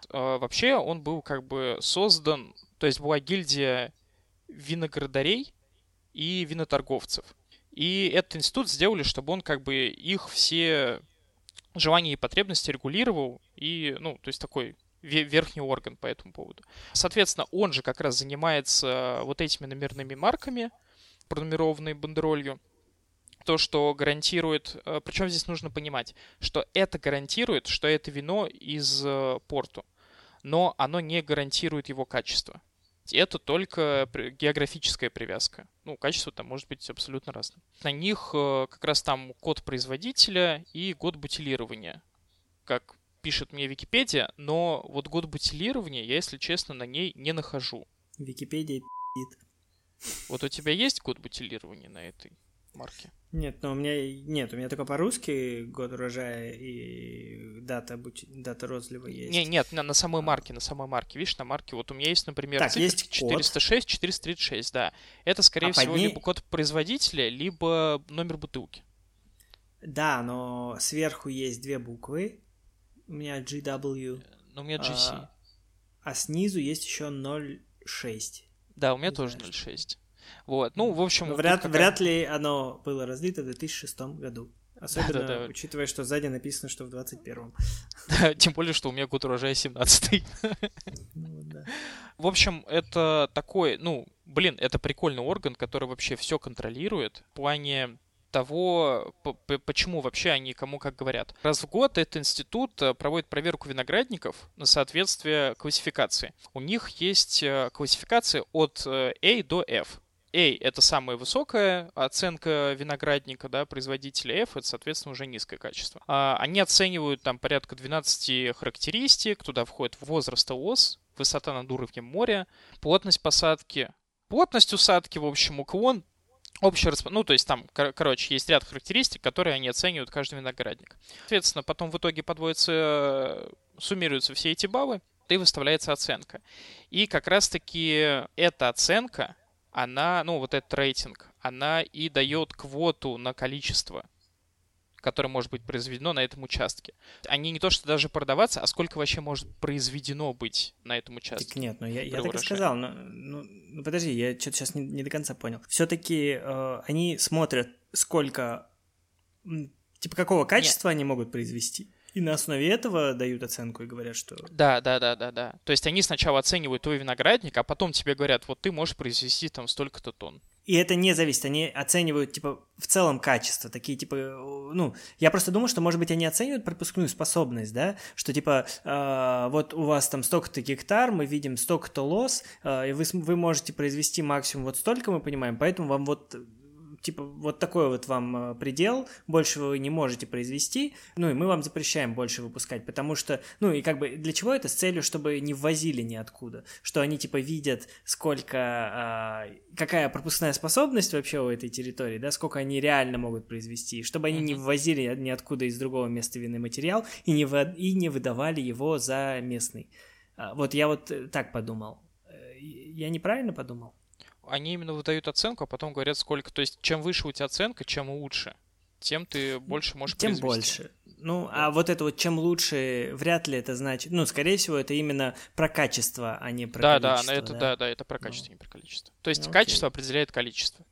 А, вообще он был как бы создан, то есть была гильдия виноградарей и виноторговцев. И этот институт сделали, чтобы он как бы их все желания и потребности регулировал и, ну, то есть такой верхний орган по этому поводу. Соответственно, он же как раз занимается вот этими номерными марками, пронумерованной бандеролью, то, что гарантирует, э, причем здесь нужно понимать, что это гарантирует, что это вино из э, порту, но оно не гарантирует его качество. Это только географическая привязка. Ну, качество там может быть абсолютно разным. На них э, как раз там код производителя и год бутилирования, как пишет мне Википедия, но вот год бутилирования я, если честно, на ней не нахожу. Википедия вот у тебя есть год бутилирования на этой марке? Нет, но у меня нет, у меня только по-русски год урожая и дата, бути... дата розлива есть. Не, нет, на, на самой марке, на самой марке. Видишь, на марке вот у меня есть, например, так, есть 406, 436, да. Это, скорее а всего, ней... либо код производителя, либо номер бутылки. Да, но сверху есть две буквы. У меня GW. Но у меня GC. А, а снизу есть еще 06. Да, у меня не тоже 0,6. Вот, ну, в общем... Но вряд, какая... вряд ли оно было разлито в 2006 году. Особенно, да, да, да. учитывая, что сзади написано, что в 21-м. Да, тем более, что у меня год урожая 17-й. Ну, да. В общем, это такой, ну, блин, это прикольный орган, который вообще все контролирует в плане того, почему вообще они кому как говорят. Раз в год этот институт э, проводит проверку виноградников на соответствие классификации. У них есть э, классификация от э, A до F. A — это самая высокая оценка виноградника, да, производителя F — это, соответственно, уже низкое качество. А, они оценивают там порядка 12 характеристик, туда входит возраст ОС, высота над уровнем моря, плотность посадки, плотность усадки, в общем, уклон, общий расп... ну, то есть там, кор- короче, есть ряд характеристик, которые они оценивают каждый виноградник. Соответственно, потом в итоге подводятся, суммируются все эти баллы, и выставляется оценка. И как раз-таки эта оценка, она, ну, вот этот рейтинг, она и дает квоту на количество которое может быть произведено на этом участке. Они не то что даже продаваться, а сколько вообще может произведено быть на этом участке. Так нет, ну я, я так и сказал, но ну, ну подожди, я что-то сейчас не, не до конца понял. Все-таки э, они смотрят, сколько, типа какого качества нет. они могут произвести. И на основе этого дают оценку и говорят, что... Да, да, да, да, да. То есть они сначала оценивают твой виноградник, а потом тебе говорят, вот ты можешь произвести там столько-то тонн. И это не зависит, они оценивают, типа, в целом качество, такие, типа, ну, я просто думаю, что, может быть, они оценивают пропускную способность, да, что, типа, э, вот у вас там столько-то гектар, мы видим столько-то лос, э, и вы, вы можете произвести максимум вот столько, мы понимаем, поэтому вам вот типа, вот такой вот вам э, предел, больше вы не можете произвести, ну, и мы вам запрещаем больше выпускать, потому что, ну, и как бы для чего это? С целью, чтобы не ввозили ниоткуда, что они, типа, видят, сколько, а, какая пропускная способность вообще у этой территории, да, сколько они реально могут произвести, чтобы они не ввозили ниоткуда из другого места винный материал и не, вы, и не выдавали его за местный. А, вот я вот э, так подумал. Э, я неправильно подумал? Они именно выдают оценку, а потом говорят, сколько. То есть, чем выше у тебя оценка, чем лучше, тем ты больше можешь Тем произвести. больше. Ну, а вот это вот чем лучше, вряд ли это значит. Ну, скорее всего, это именно про качество, а не про да, количество. Да, это, да, да, да, это про качество, ну. не про количество. То есть, ну, качество определяет количество.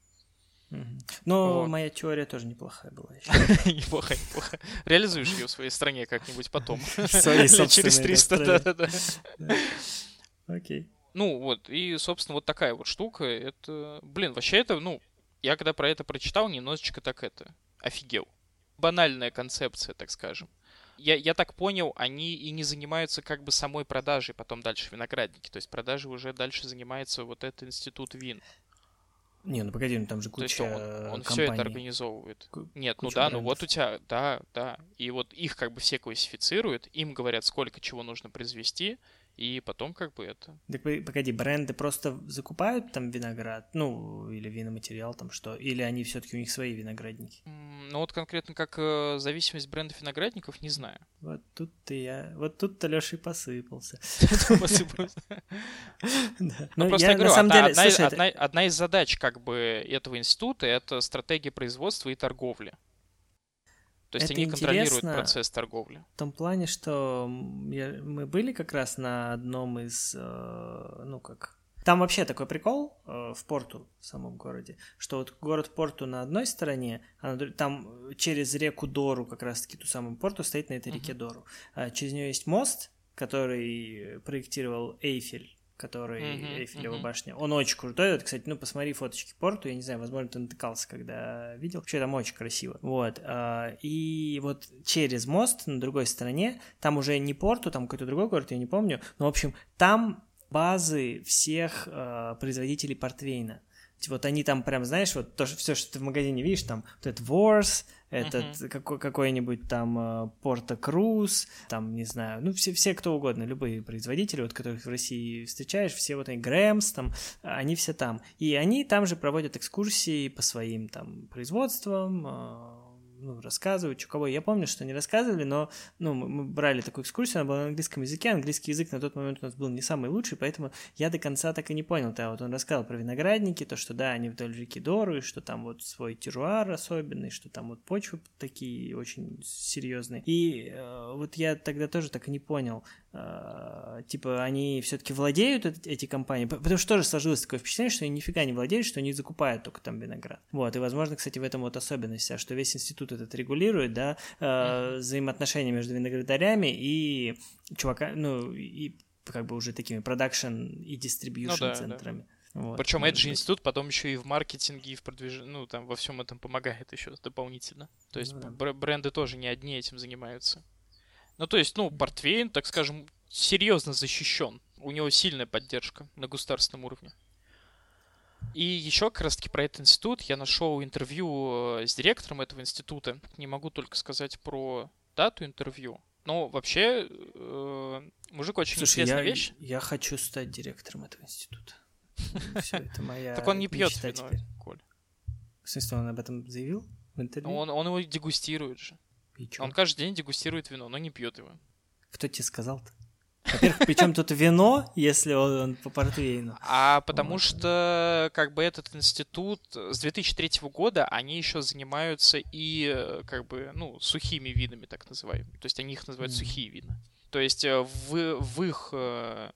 Но вот. моя теория тоже неплохая была. неплохая, неплохая. Реализуешь ее в своей стране как-нибудь потом. Через 300, да-да-да. Окей. Ну, вот, и, собственно, вот такая вот штука. Это, блин, вообще это, ну, я когда про это прочитал, немножечко так это, офигел. Банальная концепция, так скажем. Я, я так понял, они и не занимаются как бы самой продажей потом дальше виноградники. То есть продажи уже дальше занимается вот этот институт вин. Не, ну погоди, ну там же куча То есть он, он все это организовывает. Нет, ну да, брендов. ну вот у тебя, да, да. И вот их как бы все классифицируют, им говорят, сколько чего нужно произвести, и потом как бы это... Так погоди, бренды просто закупают там виноград, ну, или виноматериал там что, или они все таки у них свои виноградники? Ну вот конкретно как э, зависимость брендов виноградников, не знаю. Вот тут-то я, вот тут-то Леша и посыпался. Ну просто я говорю, одна из задач как бы этого института — это стратегия производства и торговли. То есть это они контролируют процесс торговли. В том плане, что я, мы были как раз на одном из, э, ну как, там вообще такой прикол э, в порту, в самом городе, что вот город Порту на одной стороне, а на, там через реку Дору, как раз-таки ту самую Порту, стоит на этой uh-huh. реке Дору. А через нее есть мост, который проектировал Эйфель который mm-hmm, Эйфелева mm-hmm. башня. Он очень крутой. Вот, кстати, ну, посмотри фоточки порту. Я не знаю, возможно, ты натыкался, когда видел. Вообще там очень красиво. Вот. А, и вот через мост на другой стороне, там уже не порту, там какой-то другой город, я не помню. Но, в общем, там базы всех э, производителей портвейна. Вот они там прям, знаешь, вот то, все, что ты в магазине видишь, там вот этот Ворс, этот какой, какой-нибудь там Порто Круз, там, не знаю, ну, все, все кто угодно, любые производители, вот которых в России встречаешь, все вот они, Грэмс, там, они все там. И они там же проводят экскурсии по своим там производствам, а, ну, рассказывают, что кого. Я помню, что они рассказывали, но ну, мы брали такую экскурсию, она была на английском языке, английский язык на тот момент у нас был не самый лучший, поэтому я до конца так и не понял. Да, вот он рассказал про виноградники, то, что да, они вдоль реки Дору, и что там вот свой терруар особенный, что там вот почвы такие очень серьезные. И э, вот я тогда тоже так и не понял, типа они все-таки владеют эти компании, потому что тоже сложилось такое впечатление, что они нифига не владеют, что они закупают только там виноград. Вот, и возможно, кстати, в этом вот особенность, а что весь институт этот регулирует, да, э, взаимоотношения между виноградарями и чувака, ну, и как бы уже такими продакшн и дистрибьюшн ну, да, центрами. Да. Вот, Причем этот же институт потом еще и в маркетинге, и в продвижении, ну, там во всем этом помогает еще дополнительно. То есть ну, да. бренды тоже не одни этим занимаются. Ну, то есть, ну, портвейн, так скажем, серьезно защищен. У него сильная поддержка на государственном уровне. И еще как раз таки про этот институт я нашел интервью э, с директором этого института. Не могу только сказать про дату интервью. Но вообще, э, мужик очень Слушай, интересная я, вещь. Я хочу стать директором этого института. Все, это моя Так он не пьет вино. Коль. В смысле, он об этом заявил в интервью? Он, он его дегустирует же. И чё? Он каждый день дегустирует вино, но не пьет его. Кто тебе сказал-то? Во-первых, причем тут вино, если он, он по портвейну? А потому Вот. что как бы этот институт с 2003 года они еще занимаются и э, как бы ну сухими винами так называемыми. То есть они их называют Мгм. сухие вина. То есть э, в, в их э,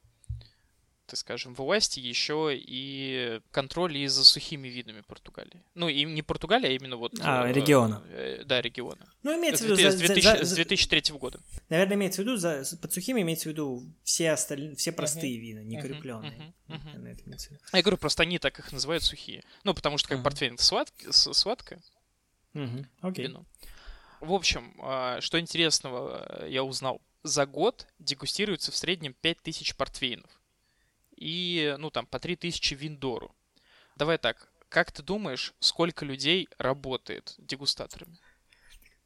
так скажем, власти еще и контроль и за сухими видами Португалии. Ну, и не Португалия, а именно вот... А, э, региона. э, да, региона. Ну, имеется С в виду... 2000 за- с за- 2000 за- с 2003 года. Наверное, имеется в виду, за, под сухими имеется в виду все остальные, все простые вина, не крепленные. имеется в виду. Я говорю, просто они так их называют сухие. Ну, потому что как портвейн это сладк- сладкое Мгм, Окей. вино. В общем, а, что интересного э, я узнал. За год дегустируется в среднем 5000 портвейнов. И, ну, там, по 3000 виндору. Давай так, как ты думаешь, сколько людей работает дегустаторами?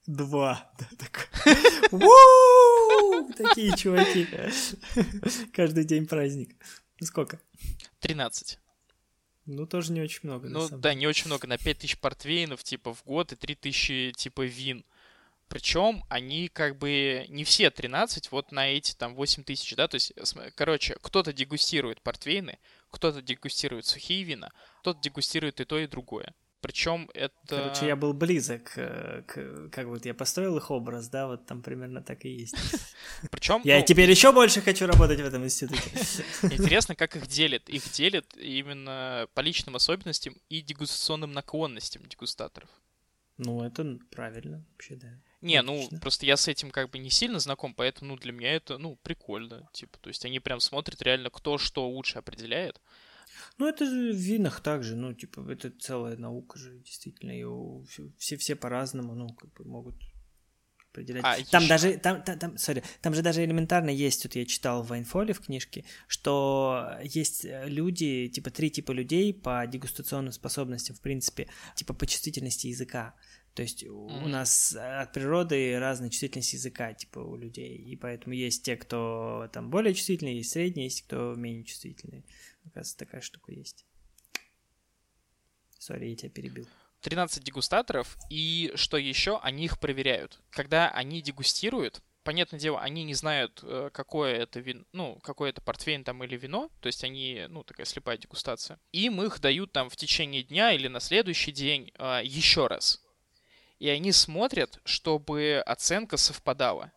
Два. Да, так. Уу, Такие чуваки. Каждый день праздник. Сколько? 13. Ну, тоже не очень много. Ну да, не очень много, на 5000 портвейнов, типа, в год и 3000, типа, вин. Причем они как бы не все 13, вот на эти там 8 тысяч, да, то есть, см- короче, кто-то дегустирует портвейны, кто-то дегустирует сухие вина, кто-то дегустирует и то, и другое. Причем это... Короче, я был близок э, к... Как вот я построил их образ, да, вот там примерно так и есть. Причем, Я ну, теперь еще больше хочу работать в этом институте. интересно, как их делят. Их делят именно по личным особенностям и дегустационным наклонностям дегустаторов. Ну, это правильно вообще, да. Не, ну, Логично. просто я с этим как бы не сильно знаком, поэтому, ну, для меня это, ну, прикольно, типа, то есть они прям смотрят реально, кто что лучше определяет. Ну, это же в винах также, ну, типа, это целая наука же, действительно, и все, все по-разному, ну, как бы могут определять. А, там ещё- даже, там, там, там, sorry, там же даже элементарно есть, тут я читал в Вайнфоле в книжке, что есть э, люди, типа, три типа людей по дегустационным способностям, в принципе, типа, по чувствительности языка. То есть у у нас от природы разная чувствительность языка, типа, у людей. И поэтому есть те, кто там более чувствительный, есть средний, есть кто менее чувствительный. Оказывается, такая штука есть. Сори, я тебя перебил. 13 дегустаторов, и что еще, они их проверяют. Когда они дегустируют, понятное дело, они не знают, э, какое это вин, ну, какое это портвейн там или вино, то есть они, ну, такая слепая дегустация. Им их дают там в течение дня или на следующий день э, еще раз. И они смотрят, чтобы оценка совпадала.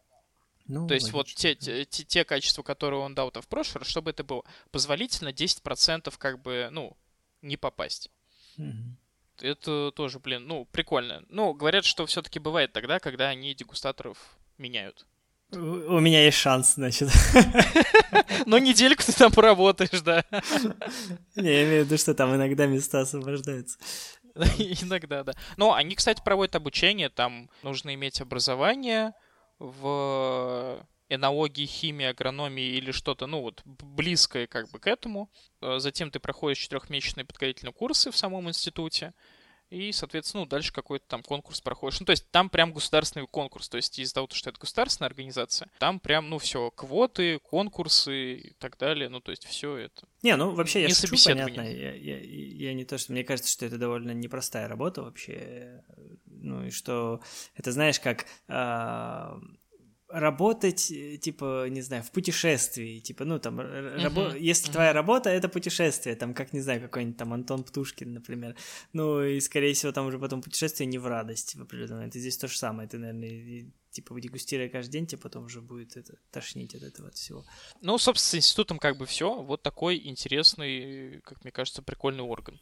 Ну, То есть вот логично, те, да. те, те- те качества, которые он дал в прошлый раз, чтобы это было позволительно 10% как бы, ну, не попасть. Мгм. Это тоже, блин, ну, прикольно. Ну, говорят, что все-таки бывает тогда, когда они дегустаторов меняют. У у меня есть шанс, значит. Но недельку ты там поработаешь, да. Не, Я имею в виду, что там иногда места освобождаются. Иногда, да. Но они, кстати, проводят обучение, там нужно иметь образование в энологии, химии, агрономии или что-то, ну вот, близкое как бы к этому. Э, Затем ты проходишь четырехмесячные подготовительные курсы в самом институте. И, соответственно, ну, дальше какой-то там конкурс проходишь. Ну, то есть там прям государственный конкурс. То есть из-за того, что это государственная организация, там прям, ну, все, квоты, конкурсы и так далее. Ну, то есть все это. Не, ну вообще я Не шучу, понятно. Я, я, я не то, что... Мне кажется, что это довольно непростая работа вообще. Ну и что... Это знаешь, как... а, работать, э, типа, не знаю, в путешествии, типа, ну, там, р- рабо- если мгм. твоя работа — это путешествие, там, как, не знаю, какой-нибудь там Антон Птушкин, например, ну, и, скорее всего, там уже потом путешествие не в радость в определенный момент, и здесь то же самое, ты, наверное, и, типа, дегустируя каждый день, тебе потом уже будет это, тошнить от этого от всего. Ну, собственно, с институтом как бы все. Вот такой интересный, как мне кажется, прикольный орган.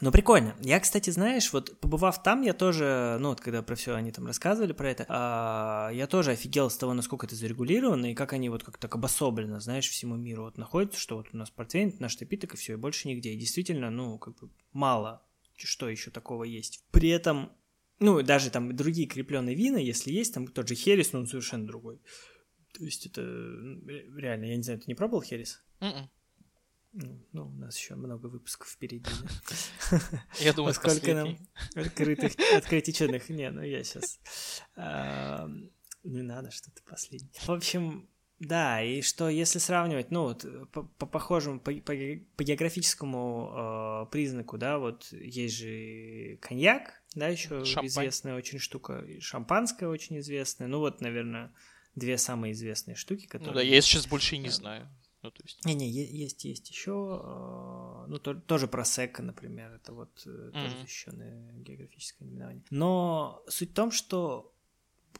Ну, прикольно. Я, кстати, знаешь, вот побывав там, я тоже, ну, вот когда про все они там рассказывали про это, а, я тоже офигел с того, насколько это зарегулировано, и как они вот как-то так обособленно, знаешь, всему миру вот находятся, что вот у нас портвейн, наш напиток, и все, и больше нигде. И действительно, ну, как бы мало что еще такого есть. При этом, ну, даже там другие крепленные вина, если есть, там тот же Херес, но он совершенно другой. То есть это ре- реально, я не знаю, ты не пробовал Херес? М-м. Ну, ну, у нас еще много выпусков впереди. да. Я думаю, сколько нам открытых, открытичных? Не, ну я сейчас... Не надо что-то последнее. В общем, Да, и что если сравнивать, ну вот по, по похожему, по, по, по географическому э, признаку, да, вот есть же коньяк, да, еще Шампань. известная очень штука, шампанское очень известное, ну вот, наверное, две самые известные штуки, которые... Ну да, я сейчас больше и не знаю. Ну, то есть... Не-не, есть, есть еще, э, ну, то, тоже просека, например, это вот mm-hmm. тоже защищенное географическое наименование. Но суть в том, что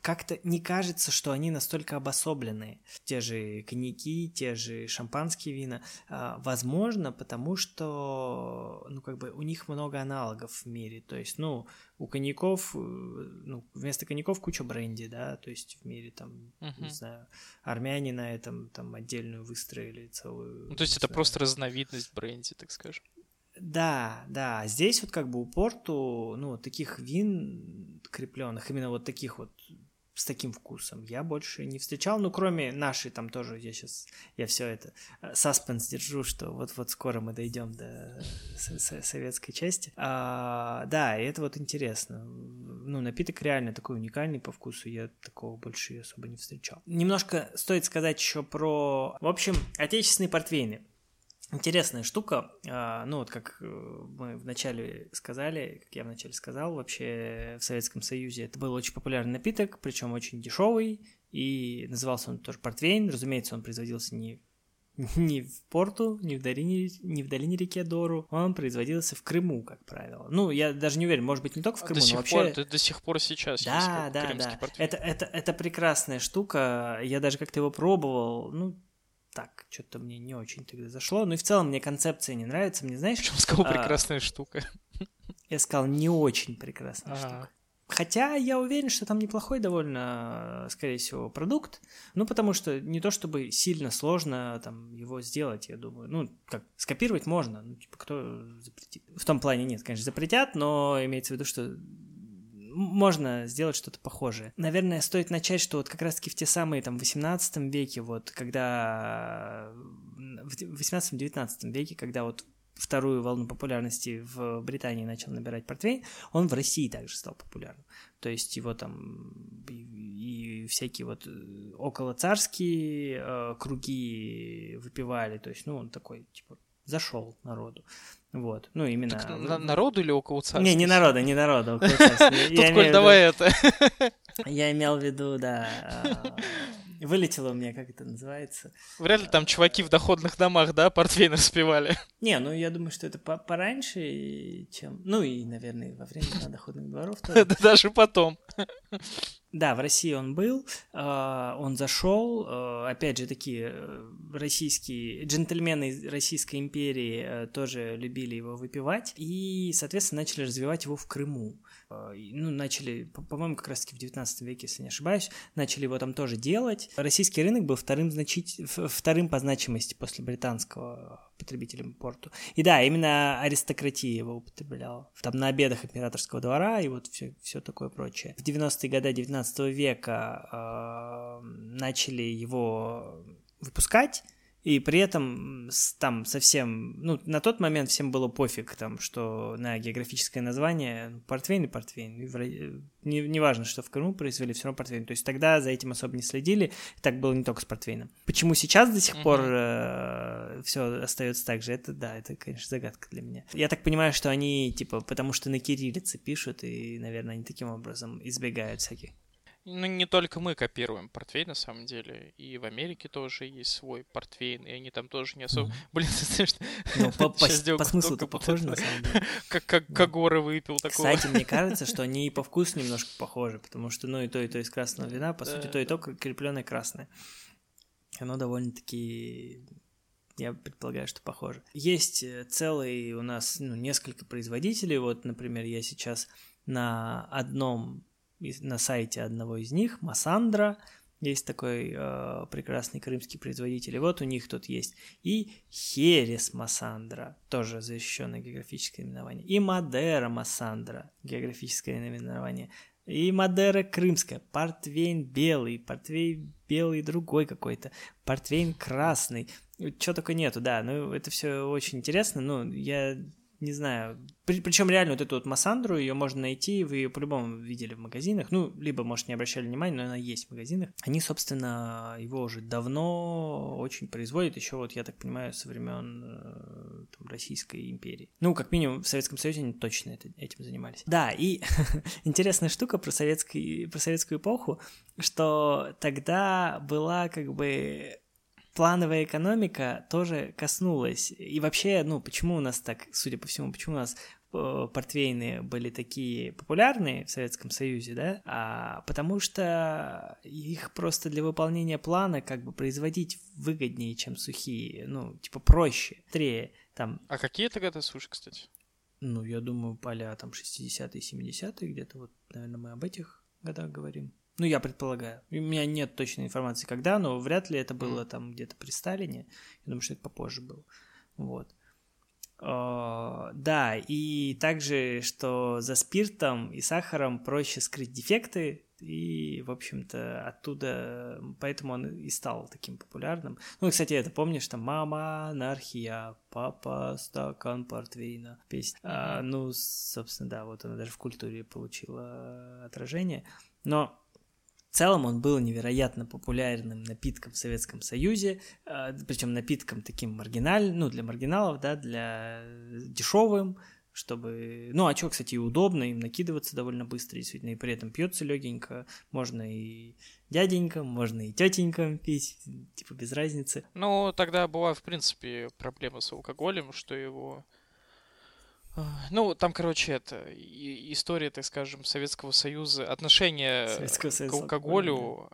как-то не кажется, что они настолько обособленные. Те же коньяки, те же шампанские вина. А, возможно, потому что, ну, как бы у них много аналогов в мире. То есть, ну, у коньяков, э, ну, вместо коньяков куча бренди, да, то есть в мире там, uh-huh. не знаю, армяне на этом там отдельную выстроили целую... Ну, то есть это знаю. просто разновидность бренди, так скажем. Да, да, здесь вот как бы у порту, ну, таких вин крепленных, именно вот таких вот с таким вкусом я больше не встречал, ну, кроме нашей там тоже, я сейчас, я все это, э, саспенс держу, что вот-вот скоро мы дойдем до советской части. А, да, и это вот интересно. Ну, напиток реально такой уникальный по вкусу, я такого больше особо не встречал. Немножко стоит сказать еще про, в общем, отечественные портвейны. Интересная штука, а, ну вот как э, мы вначале сказали, как я вначале сказал, вообще в Советском Союзе это был очень популярный напиток, причем очень дешевый, и назывался он тоже портвейн, разумеется, он производился не не в порту, не в долине, не в долине реки Дору, он производился в Крыму, как правило. Ну, я даже не уверен, может быть, не только в Крыму, до но вообще... Пор, до, до сих пор сейчас да, есть да, да. Это, это, это прекрасная штука, я даже как-то его пробовал, ну, так, что-то мне не очень тогда зашло. Ну и в целом мне концепция не нравится. Мне знаешь... Почему сказал а, прекрасная штука? Я сказал не очень прекрасная А-а-а. штука. Хотя я уверен, что там неплохой довольно, скорее всего, продукт. Ну, потому что не то чтобы сильно сложно там его сделать, я думаю. Ну, как, скопировать можно. Ну, типа, кто запретит? В том плане нет, конечно, запретят, но имеется в виду, что можно сделать что-то похожее. Наверное, стоит начать, что вот как раз-таки в те самые там 18 веке, вот когда в 18-19 веке, когда вот вторую волну популярности в Британии начал набирать портвейн, он в России также стал популярным. То есть его там и, всякие вот э, около царские э, круги выпивали, то есть, ну, он такой, типа, зашел народу. Вот, ну именно... Так, на, народу или около царства? Не, не народа, не народа, около царства. Тут, Коль, давай это. Я имел в виду, да, а, Вылетело у меня, как это называется. Вряд ли там чуваки в доходных домах, да, портвейн распевали. Не, ну я думаю, что это пораньше, чем... Ну и, наверное, во время доходных дворов тоже. Даже потом. Да, в России он был, а, он зашел, а, опять же, такие э, российские джентльмены Российской империи э, тоже любили его выпивать, и, соответственно, начали развивать его в Крыму. А, ну, начали, по-моему, как раз-таки в 19 веке, если не ошибаюсь, начали его там тоже делать. Российский рынок был вторым, значить... вторым по значимости после британского потребителем порту. И да, именно аристократия его употребляла. Там на обедах императорского двора и вот все, все такое прочее. В 90-е годы 19 века э, начали его выпускать, и при этом там совсем, ну, на тот момент всем было пофиг, там, что на географическое название ну, портвейн и портвейн. Не, не важно, что в Крыму произвели, все равно портвейн. То есть тогда за этим особо не следили, и так было не только с портвейном. Почему сейчас до сих пор э, все остается так же, это, да, это, конечно, загадка для меня. Я так понимаю, что они, типа, потому что на кириллице пишут, и, наверное, они таким образом избегают всяких ну, не только мы копируем портвейн, на самом деле. И в Америке тоже есть свой портвейн, и они там тоже не особо... Mm-hmm. Блин, знаешь... Ну, по, по, по смыслу-то похоже, на самом деле. Как, как да. Когора выпил такого. Кстати, мне кажется, что они и по вкусу немножко похожи, потому что, ну, и то, и то из красного вина, по сути, то и то крепленное красное. Оно довольно-таки я предполагаю, что похоже. Есть э, целый у нас ну, несколько производителей. Вот, например, я сейчас на одном на сайте одного из них, Массандра, есть такой э, прекрасный крымский производитель. И вот у них тут есть и Херес Массандра, тоже защищенное географическое наименование, и Мадера Массандра, географическое наименование, и Мадера крымская, портвейн белый, портвейн белый другой какой-то, портвейн красный, чего только нету, да, ну это все очень интересно, ну я не знаю. При, причем реально вот эту вот Массандру, ее можно найти, вы ее по-любому видели в магазинах, ну, либо, может, не обращали внимания, но она есть в магазинах. Они, собственно, его уже давно очень производят, еще вот, я так понимаю, со времен э, там, Российской империи. Ну, как минимум, в Советском Союзе они точно это, этим занимались. Да, и интересная штука про, советский, про советскую эпоху, что тогда была как бы плановая экономика тоже коснулась. И вообще, ну, почему у нас так, судя по всему, почему у нас э, портвейны были такие популярные в Советском Союзе, да, а потому что их просто для выполнения плана как бы производить выгоднее, чем сухие, ну, типа проще, быстрее, там. А какие это годы суши, кстати? Ну, я думаю, поля там 60-е, 70-е, где-то вот, наверное, мы об этих годах говорим. Ну, я предполагаю. У меня нет точной информации, когда, но вряд ли это было там где-то при Сталине. Я думаю, что это попозже было. Вот. Uh, да, и также, что за спиртом и сахаром проще скрыть дефекты, и, в общем-то, оттуда, поэтому он и стал таким популярным. Ну, кстати, это помнишь, там «Мама, анархия, папа, стакан портвейна», песня. Uh, ну, собственно, да, вот она даже в культуре получила отражение. Но в целом он был невероятно популярным напитком в Советском Союзе, а, причем напитком таким маргинальным, ну, для маргиналов, да, для дешевым, чтобы... Ну, а что, кстати, и удобно, им накидываться довольно быстро, действительно, и при этом пьется легенько, можно и дяденькам, можно и тетенькам пить, типа без разницы. Ну, тогда была, в принципе, проблема с алкоголем, что его ну, там, короче, это история, так скажем, Советского Союза, отношение Советского Союза к алкоголю,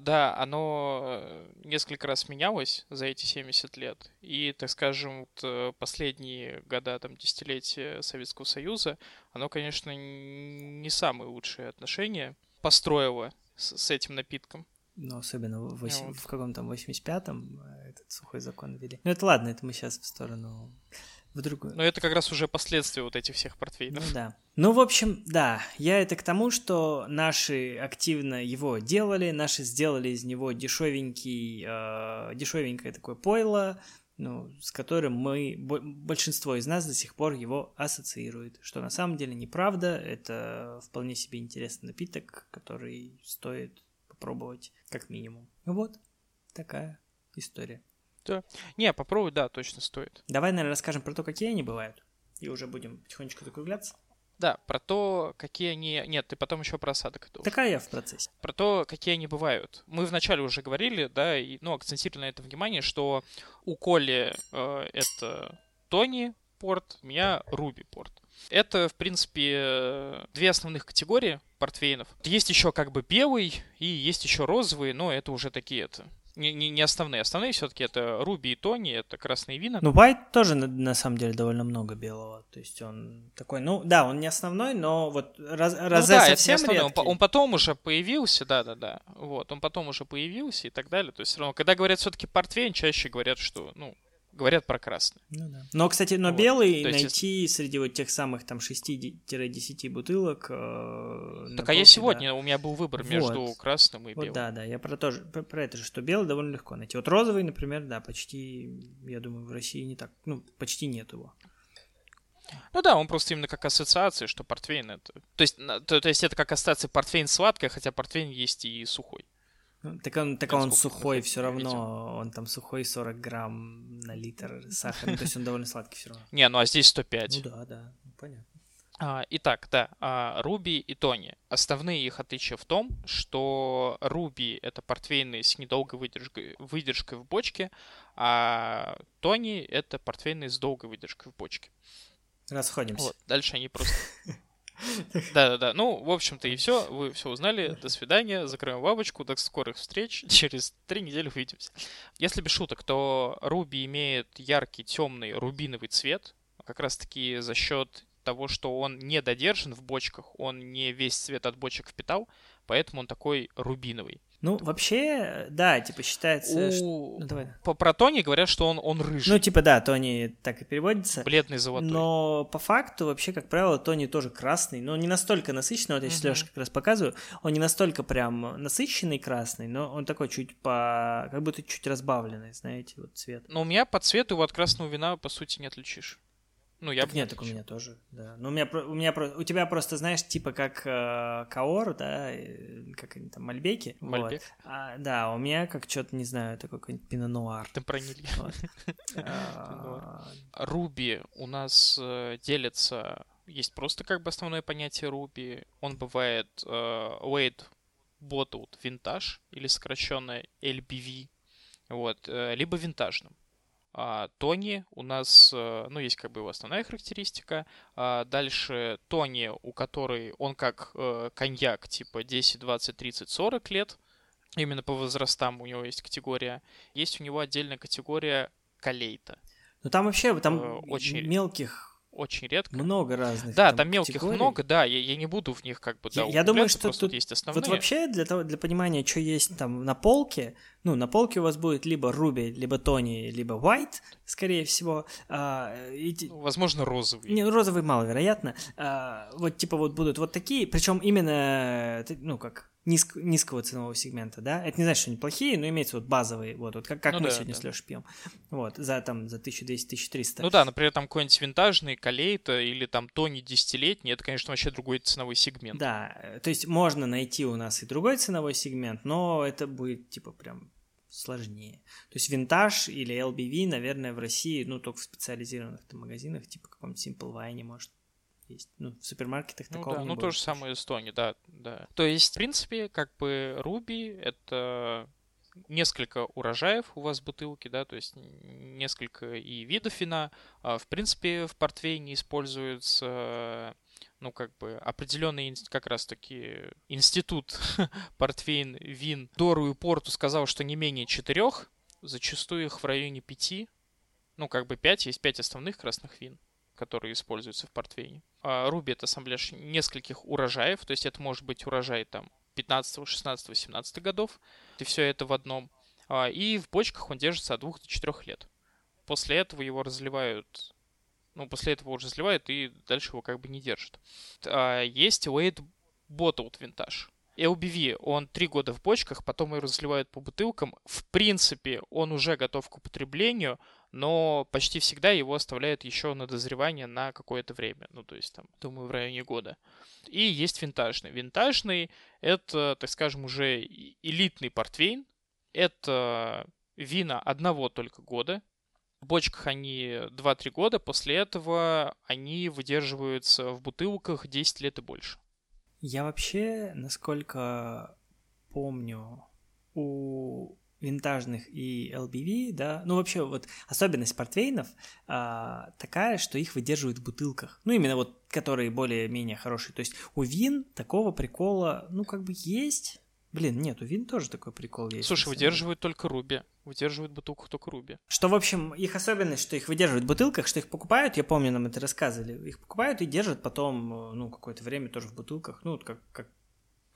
да, оно э, несколько раз менялось за эти 70 лет. И, так скажем, вот э, последние года, там, десятилетия Советского Союза, оно, конечно, не самые лучшие отношения построило с, с этим напитком. Ну, особенно в, 8, вот. в каком-то 85-м э, этот сухой закон ввели. Ну, это ладно, это мы сейчас в сторону в другую. Но это как раз уже последствия вот этих всех портвейнов. Ну да. Ну, в общем, да, я это к тому, что наши активно его делали, наши сделали из него дешевенький, э, дешевенькое такое пойло, ну, с которым мы, большинство из нас до сих пор его ассоциирует, что на самом деле неправда, это вполне себе интересный напиток, который стоит попробовать как минимум. Вот такая история. Да. Не, попробуй, да, точно стоит. Давай, наверное, расскажем про то, какие они бывают. И уже будем потихонечку закругляться. Да, про то, какие они... Нет, ты потом еще про осадок. Такая я в процессе. Про то, какие они бывают. Мы вначале уже говорили, да, и, ну, акцентировали на это внимание, что у Коли э, это Тони порт, у меня Руби порт. Это, в принципе, две основных категории портвейнов. Есть еще как бы белый и есть еще розовый, но это уже такие это не, не, не основные. Основные все-таки это Руби и Тони, это красные вина. Ну, White тоже на, на самом деле довольно много белого. То есть он такой, ну да, он не основной, но вот раз, ну, розе да, совсем это не он, он потом уже появился, да-да-да. Вот, он потом уже появился и так далее. То есть все равно, когда говорят все-таки портвейн, чаще говорят, что, ну, говорят про красный. Ну, да. Но, кстати, но вот. белый есть, найти если... среди вот тех самых там 6-10 бутылок. Э, так а я сегодня, да. у меня был выбор вот. между красным и вот, белым. Да, да, я про, то же, про, про это же, что белый довольно легко найти. Вот розовый, например, да, почти, я думаю, в России не так, ну, почти нет его. Ну да, он просто именно как ассоциация, что портвейн это... То есть, то, то есть это как ассоциация портвейн сладкая, хотя портвейн есть и сухой. Ну, так он, так он сухой все равно, он там сухой 40 грамм на литр сахара, ну, то есть он довольно сладкий все равно. Не, ну а здесь 105. Ну да, да, ну, понятно. А, итак, да, а, Руби и Тони. Основные их отличия в том, что Руби — это портвейны с недолгой выдержкой, выдержкой в бочке, а Тони — это портвейны с долгой выдержкой в бочке. Расходимся. Вот, дальше они просто... Да-да-да. Ну, в общем-то, и все. Вы все узнали. До свидания. Закроем бабочку. До скорых встреч. Через три недели увидимся. Если без шуток, то Руби имеет яркий темный рубиновый цвет. Как раз-таки за счет того, что он не додержан в бочках, он не весь цвет от бочек впитал, поэтому он такой рубиновый. Ну, вообще, да, типа считается... У... Что... Ну, давай. По про Тони говорят, что он, он рыжий. Ну, типа, да, Тони так и переводится. Бледный золотой. Но по факту, вообще, как правило, Тони тоже красный, но не настолько насыщенный, вот я сейчас. Леша как раз показываю, он не настолько прям насыщенный красный, но он такой чуть по... как будто чуть разбавленный, знаете, вот цвет. Но у меня по цвету его от красного вина, по сути, не отличишь. Ну, я так нет, так у меня тоже, да. Но у меня, у меня, у тебя просто, знаешь, типа как э, Каор, да, как они там, Мальбеки. Мальбек. Вот. А, да, у меня как что-то, не знаю, такой какой-нибудь пинонуар. Ты про а, Руби у нас э, делится, есть просто как бы основное понятие Руби. Он бывает э, Wait Bottled Vintage или сокращенное LBV, вот, э, либо винтажным. А, Тони у нас, э, ну, есть как бы его основная характеристика. А дальше Тони, у которой он как э, коньяк, типа 10, 20, 30, 40 лет. Именно по возрастам у него есть категория. Есть у него отдельная категория колейта. Ну там вообще там э, очень мелких очень редко. Много разных. Да, там, там мелких категорий. много, да, я, я не буду в них как бы, да, Я, я думаю, что тут есть основные. Вот вообще для того, для понимания, что есть там на полке, ну, на полке у вас будет либо Руби, либо Тони, либо White, скорее всего. А, и... ну, возможно, розовый. Не, розовый маловероятно. А, вот типа вот будут вот такие, причем именно, ну, как низк, низкого ценового сегмента, да, это не значит, что они плохие, но имеется вот базовые, вот, вот как, как ну, мы да, сегодня да. с Лешей пьем, вот, за там, за 1200-1300. Ну да, например, там какой-нибудь винтажный Калейта или там Тони десятилетний, это, конечно, вообще другой ценовой сегмент. Да, э, то есть можно найти у нас и другой ценовой сегмент, но это будет, типа, прям сложнее. То есть винтаж или LBV, наверное, в России, ну, только в специализированных магазинах, типа каком-нибудь Simple Wine может есть. Ну, в супермаркетах ну, такого да, не Ну, то же самое Эстония, да, да. То есть, в принципе, как бы Ruby — это несколько урожаев у вас в бутылке, да, то есть несколько и видов вина. А, в принципе, в портвейне используется ну, как бы, определенный как раз-таки институт портвейн вин Дору и Порту сказал, что не менее четырех, зачастую их в районе пяти, ну, как бы пять, есть пять основных красных вин которые используются в портвейне. А Руби — это ассамбляж нескольких урожаев, то есть это может быть урожай там 15, 16, 17 годов, и все это в одном. А, и в бочках он держится от 2 до 4 лет. После этого его разливают ну, после этого уже разливают и дальше его как бы не держат. А, есть Wade Bottled винтаж. LBV, он три года в бочках, потом его разливают по бутылкам. В принципе, он уже готов к употреблению, но почти всегда его оставляют еще на дозревание на какое-то время. Ну, то есть, там, думаю, в районе года. И есть винтажный. Винтажный — это, так скажем, уже элитный портвейн. Это вина одного только года. В бочках они 2-3 года, после этого они выдерживаются в бутылках 10 лет и больше. Я вообще, насколько помню, у винтажных и LBV, да, ну вообще вот особенность портвейнов а, такая, что их выдерживают в бутылках, ну именно вот которые более-менее хорошие, то есть у вин такого прикола, ну как бы есть, блин, нет, у вин тоже такой прикол есть. Слушай, выдерживают только Руби, выдерживают в бутылках только Руби. Что в общем их особенность, что их выдерживают в бутылках, что их покупают, я помню, нам это рассказывали, их покупают и держат потом, ну какое-то время тоже в бутылках, ну как как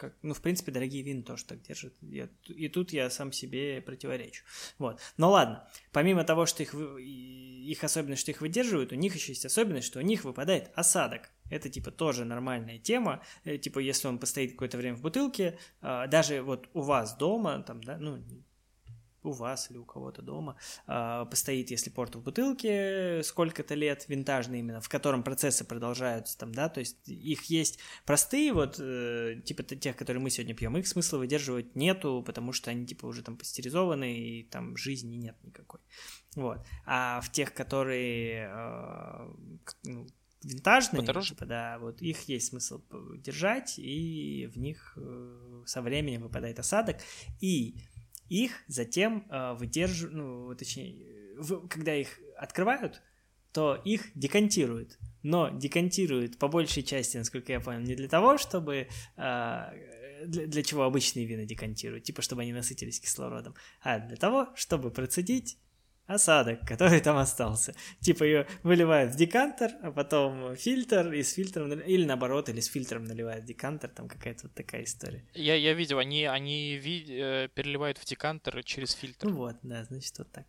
как, ну, в принципе, дорогие вины тоже так держат. Я, и тут я сам себе противоречу. Вот. Но ладно, помимо того, что их, их особенность, что их выдерживают, у них еще есть особенность, что у них выпадает осадок. Это, типа, тоже нормальная тема. Э, типа, если он постоит какое-то время в бутылке, а, даже вот у вас дома, там, да, ну, у вас или у кого-то дома, э, постоит, если порт в бутылке сколько-то лет, винтажный именно, в котором процессы продолжаются там, да, то есть их есть простые, вот, э, типа тех, которые мы сегодня пьем, их смысла выдерживать нету, потому что они, типа, уже там пастеризованы, и там жизни нет никакой. Вот. А в тех, которые э, ну, винтажные, Подороже? типа, да, вот их есть смысл держать, и в них э, со временем выпадает осадок, и их затем э, выдерживают, ну, точнее, в, когда их открывают, то их декантируют. Но декантируют по большей части, насколько я понял, не для того, чтобы... Э, для, для чего обычные вина декантируют, типа, чтобы они насытились кислородом, а для того, чтобы процедить осадок, который там остался. Типа ее выливают в декантер, а потом фильтр, и с фильтром, или наоборот, или с фильтром наливают в декантер, там какая-то вот такая история. Я, я видел, они, они ви- э, переливают в декантер через фильтр. Ну вот, да, значит, вот так.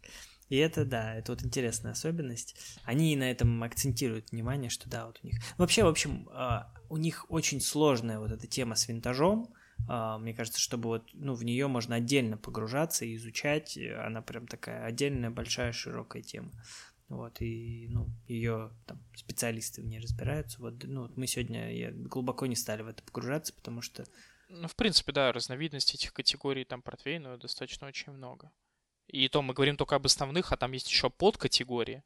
И это, да, это вот интересная особенность. Они на этом акцентируют внимание, что да, вот у них... Вообще, в общем, а, у них очень сложная вот эта тема с винтажом, мне кажется, чтобы вот, ну, в нее можно отдельно погружаться и изучать. Она прям такая отдельная, большая, широкая тема. Вот, и, ну, ее там специалисты в ней разбираются. Вот, ну, мы сегодня я, глубоко не стали в это погружаться, потому что... Ну, в принципе, да, разновидностей этих категорий там портвейна достаточно очень много. И то мы говорим только об основных, а там есть еще подкатегории,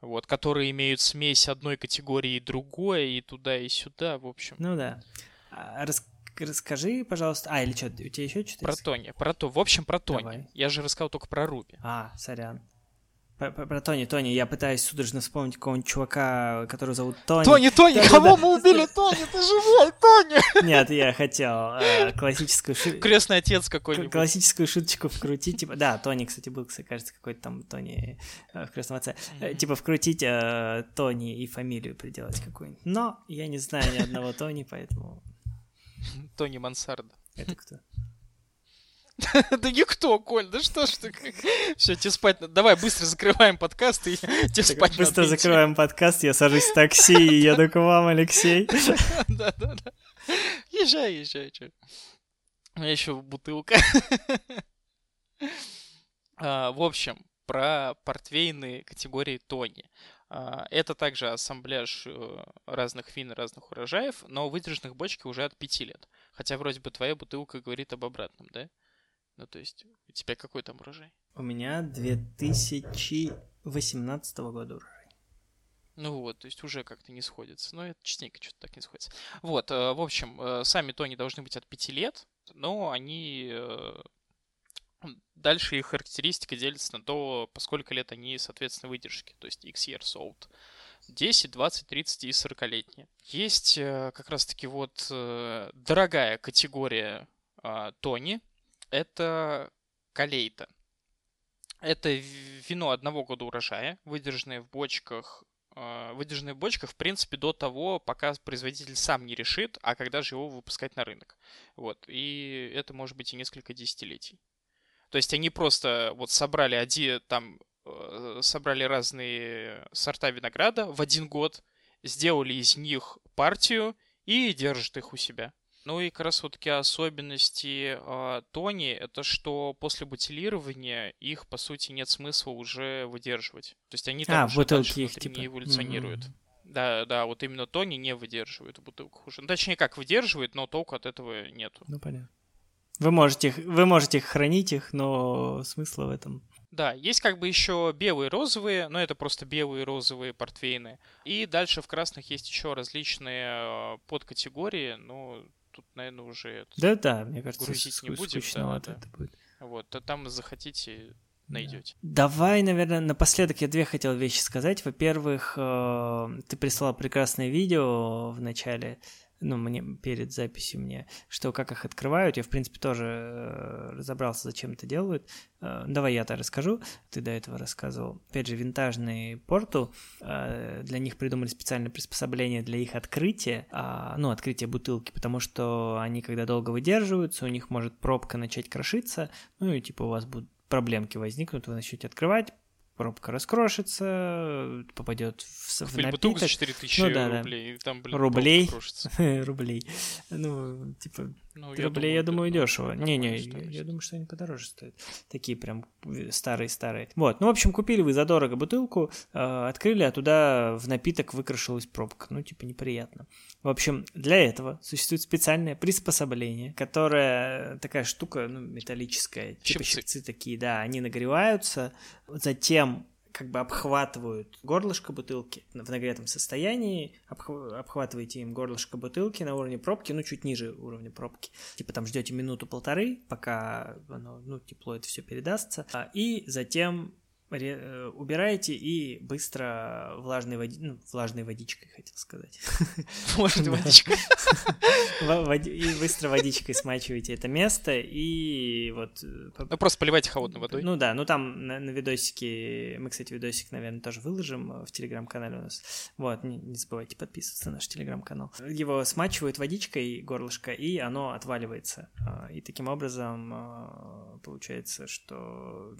вот, которые имеют смесь одной категории и другой, и туда, и сюда, в общем. Ну да. А, рас... Расскажи, пожалуйста. А, или что, у тебя еще что-то Про? Тони. Про то. В общем, про Тони. Давай. Я же рассказал только про Руби. А, сорян. Про, про- про Тони, Тони, я пытаюсь судорожно вспомнить какого-нибудь чувака, которого зовут Тони. Тони, Тони, Да-да-да. кого мы убили? Тони, ты живой, Тони! Нет, я хотел э, классическую шу- Крестный отец какой-нибудь. классическую шуточку вкрутить, типа, да, Тони, кстати, был, кажется, какой-то там Тони э, в крестном отце, Э, типа вкрутить э, Тони и фамилию приделать какую-нибудь. Но я не знаю ни одного Тони, поэтому Тони Мансарда. это кто? Да никто, Коль, да что ж ты? Все, тебе спать надо. Давай быстро закрываем подкаст и тебе спать Быстро надо закрываем подкаст, я сажусь в такси и еду к вам, Алексей. Да, да, да. Езжай, езжай. У меня еще бутылка. А, В общем, про портвейны категории Тони. А, Это также ассамбляж э, разных вин и разных урожаев, но выдержанных бочки уже от 5 лет. Хотя вроде бы твоя бутылка говорит об обратном, да? Ну, то есть, у тебя какой там урожай? У меня 2018 года урожай. Ну вот, то есть уже как-то не сходится. Но это частенько что-то так не сходится. Вот, э, в общем, э, сами тони должны быть от 5 лет, но они... Дальше их характеристика делится на то, по сколько лет они, соответственно, выдержки. То есть X years old. 10, 20, 30 и 40-летние. Есть э, как раз-таки вот э, дорогая категория а, тони. Это калейта. Это вино одного года урожая, выдержанное в бочках э, выдержанные в бочках, в принципе, до того, пока производитель сам не решит, а когда же его выпускать на рынок. Вот. И это может быть и несколько десятилетий. То есть они просто вот собрали один, там, э, собрали разные сорта винограда в один год, сделали из них партию и держат их у себя. Ну и как раз вот такие особенности э, Тони, это что после бутилирования их, по сути, нет смысла уже выдерживать. То есть они там А, уже в бутылке дальше их внутри типа... не эволюционируют. Мгм. Да, да, вот именно Тони не выдерживает в бутылках уже. Ну, точнее, как выдерживает, но толку от этого нету. Ну, понятно. Вы можете, их- вы можете хранить их, но смысла в этом. Да, есть как бы еще белые розовые, но это просто белые розовые портвейны. И дальше в красных есть еще различные э, подкатегории, но тут, наверное, уже это- Да-да, мне кажется, Грузить не будем, да, да. это будет. вот, а там захотите, найдете. Давай, наверное, напоследок я две хотел вещи сказать. Во-первых, э, ты прислал прекрасное видео в начале, ну, мне перед записью мне, что как их открывают. Я, в принципе, тоже э, разобрался, зачем это делают. Э, Давай я-то расскажу. Ты до этого рассказывал. Опять же, винтажные порту. э, Для них придумали специальное приспособление для их открытия, а, ну, открытия бутылки, потому что они, когда долго выдерживаются, у них может пробка начать крошиться, ну, и типа у вас будут проблемки возникнут, вы начнете открывать, пробка раскрошится, попадет в, в Купили бутылку за напиток 4000 Ну да, да. рублей, и там, блин, Рублей? рублей. Ну, типа, Ну, рублей, я думаю, да, дешево. Не-не, я, я думаю, что они подороже стоят. Такие прям старые-старые. Вот, ну, в общем, купили вы задорого бутылку, э, открыли, а туда в напиток выкрашилась пробка. Ну, типа, неприятно. В общем, для этого существует специальное приспособление, которое такая штука, ну, металлическая, типа Щипцы. щипцы такие, да, они нагреваются, затем как бы обхватывают горлышко бутылки в нагретом состоянии, обх- обхватываете им горлышко бутылки на уровне пробки, ну, чуть ниже уровня пробки. Типа там ждете минуту-полторы, пока оно, ну, тепло это все передастся, а, и затем убираете и быстро влажной, води... ну, влажной водичкой, хотел сказать. Может, Да. водичка. Во- води- И быстро водичкой смачиваете это место, и вот... э, Ну, просто поливайте холодной водой. ну да, ну там на, видосике, мы, кстати, видосик, наверное, тоже выложим э, в телеграм-канале у нас. Вот, не, не забывайте подписываться на наш телеграм-канал. Его смачивают водичкой горлышко, и оно отваливается. А, И таким образом а, получается, что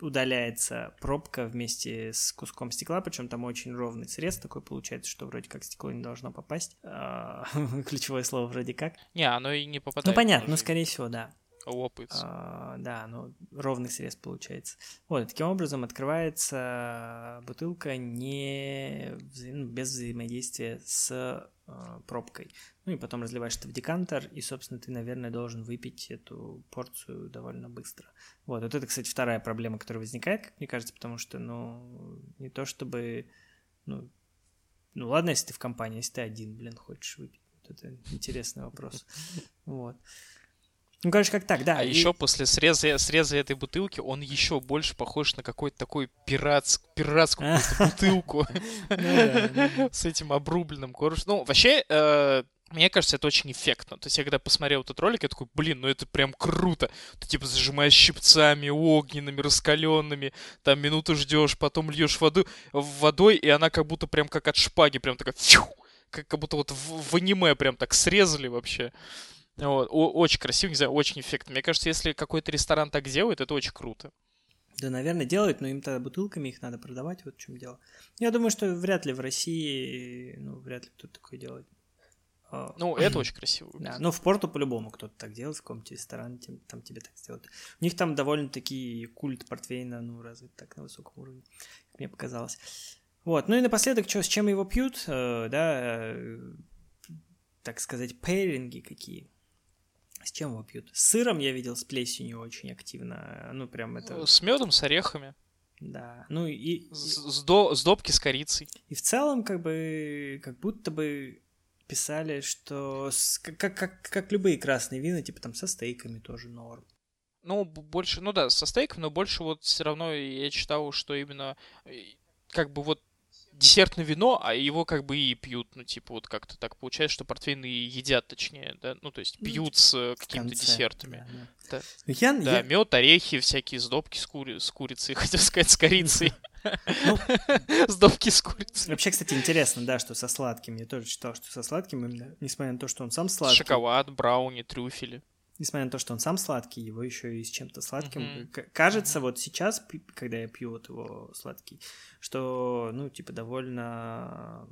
удаляется пробка вместе с куском стекла, причем там очень ровный срез такой получается, что вроде как стекло не должно попасть. А, Ключевое слово вроде как. Не, оно и не попадает. Ну понятно, ну даже. скорее всего, да. Лопается. А, да, ну, ровный срез получается. Вот, таким образом открывается бутылка не ну, без взаимодействия с а, пробкой. Ну и потом разливаешь это в декантер, и, собственно, ты, наверное, должен выпить эту порцию довольно быстро. Вот, вот это, кстати, вторая проблема, которая возникает, как мне кажется, потому что, ну, не то чтобы, ну, ну ладно, если ты в компании, если ты один, блин, хочешь выпить. Вот это интересный вопрос. Вот. Ну, короче, как так, да. А и- еще после среза, среза этой бутылки он еще больше похож на какой-то такой пиратск, пиратскую какую-то бутылку Ну с этим обрубленным корпусом. Ну, вообще, э, мне кажется, это очень эффектно. То есть я когда посмотрел этот ролик, я такой, блин, ну это прям круто. Ты типа зажимаешь щипцами, огненными, раскаленными, там минуту ждешь, потом льешь воду, водой, и она как будто прям как от шпаги, прям такая фью, как, как будто вот в, в аниме прям так срезали вообще. Вот. Очень красиво, не знаю, очень эффектно. Мне кажется, если какой-то ресторан так делает, это очень круто. Да, наверное, делают, но им тогда бутылками их надо продавать, вот в чем дело. Я думаю, что вряд ли в России, ну, вряд ли кто-то такое делает. А, Ну, это очень красиво. Да, ну в порту по-любому кто-то так делает, в каком-то ресторане тем- там тебе так сделают. У них там довольно-таки культ портвейна, ну, развит так на высоком уровне, как мне показалось. Вот, ну и напоследок, чё, с чем его пьют, э, да, э, так сказать, пейринги какие. С чем его пьют? С сыром я видел, с плесенью очень активно, ну, прям это, С медом, с орехами, да. Ну и, с, с до- с допки с корицей. и в целом, как бы, как будто бы писали, что с- как, как, как, любые красные вина, типа там со стейками тоже норм. Ну, больше, ну да, со стейком, но больше вот все равно я читал, что именно э, как бы вот десертное вино, а его как бы и пьют, ну, типа, вот как-то так получается, что портвейны едят, точнее, да, ну, то есть пьют с э, какими-то десертами. да, да. Да. Ну, Я, Да, я- мед, орехи, всякие сдобки с, кури- с курицей, хотел сказать, с корицей. Ну, Сдобки с курицей. вообще, кстати, интересно, да, что со сладким. Я тоже читал, что со сладким, именно, несмотря на то, что он сам сладкий, Шоколад, брауни, трюфели. Несмотря на то, что он сам сладкий, его еще и с чем-то сладким. К- Кажется, вот сейчас, когда я пью вот его сладкий, что, ну, типа, довольно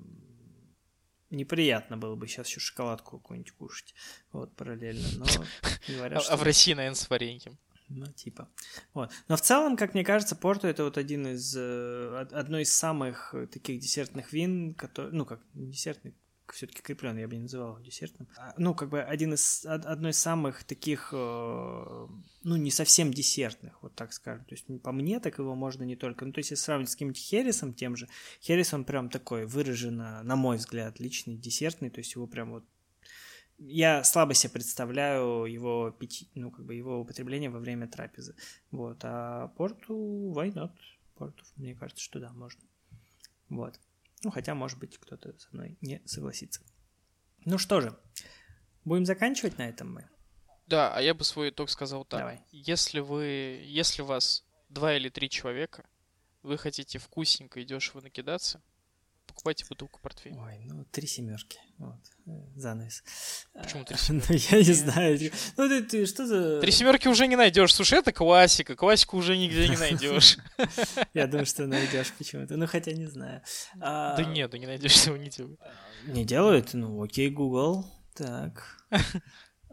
неприятно было бы сейчас еще шоколадку какую-нибудь кушать, вот, параллельно, но А, говорят, а в России, наверное, с вареньем. Ну, типа. Вот. Но в целом, как мне кажется, Порту это вот один из э, од- одно из самых э, таких десертных вин, который, ну, как десертный, все-таки крепленный, я бы не называл десертным. А, ну, как бы один из од- одно из самых таких, э, ну, не совсем десертных, вот так скажем. То есть по мне так его можно не только. Ну, то есть если сравнить с каким-нибудь Хересом тем же, Херес он прям такой выраженно, на мой взгляд, личный десертный, то есть его прям вот я слабо себе представляю его пить, ну, как бы его употребление во время трапезы. Вот. А порту why not? Порту, мне кажется, что да, можно. Вот. Ну, хотя, может быть, кто-то со мной не согласится. Ну что же, будем заканчивать на этом мы? Да, а я бы свой итог сказал так. Давай. Если вы, если у вас два или три человека, вы хотите вкусненько и дешево накидаться, покупайте бутылку портвейна. Ой, ну, три семерки. Вот. э, Занавес. Почему три Ну, я не знаю. Ну, ты, ты что за... Три семерки уже не найдешь. Слушай, это классика. Классику уже нигде не найдешь. Я думаю, что найдешь почему-то. Ну, хотя не знаю. А, Да нет, да не найдешь, его не делают. Не делают? Ну, окей, Google. Так.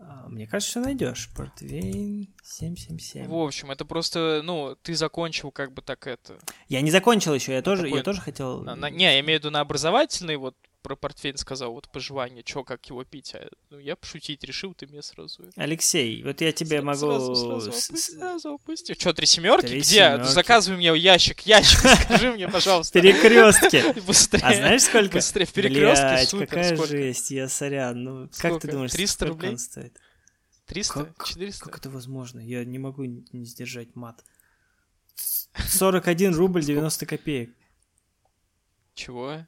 А, Мне кажется, найдешь. Портвейн 777. В общем, это просто, ну, ты закончил как бы так это. Я не закончил еще, я тоже, такой- я тоже хотел. на- на- не, я имею в виду на образовательный, вот про портфель сказал, вот пожелание, что, как его пить. А, ну, я пошутить решил, ты мне сразу. Алексей, вот я тебе Сра- могу. Сразу, сразу, с- опусти, с- сразу опусти. Что, три семерки? Три Где? семерки. Заказывай мне ящик, ящик, скажи мне, пожалуйста. Перекрестки. Быстрее. А знаешь сколько? Быстрее, в перекрестке, супер, какая жесть, я сорян. Ну, как ты думаешь, 300 сколько рублей? стоит? 300? Как, 400? как это возможно? Я не могу не сдержать мат. 41 рубль 90 копеек. Чего?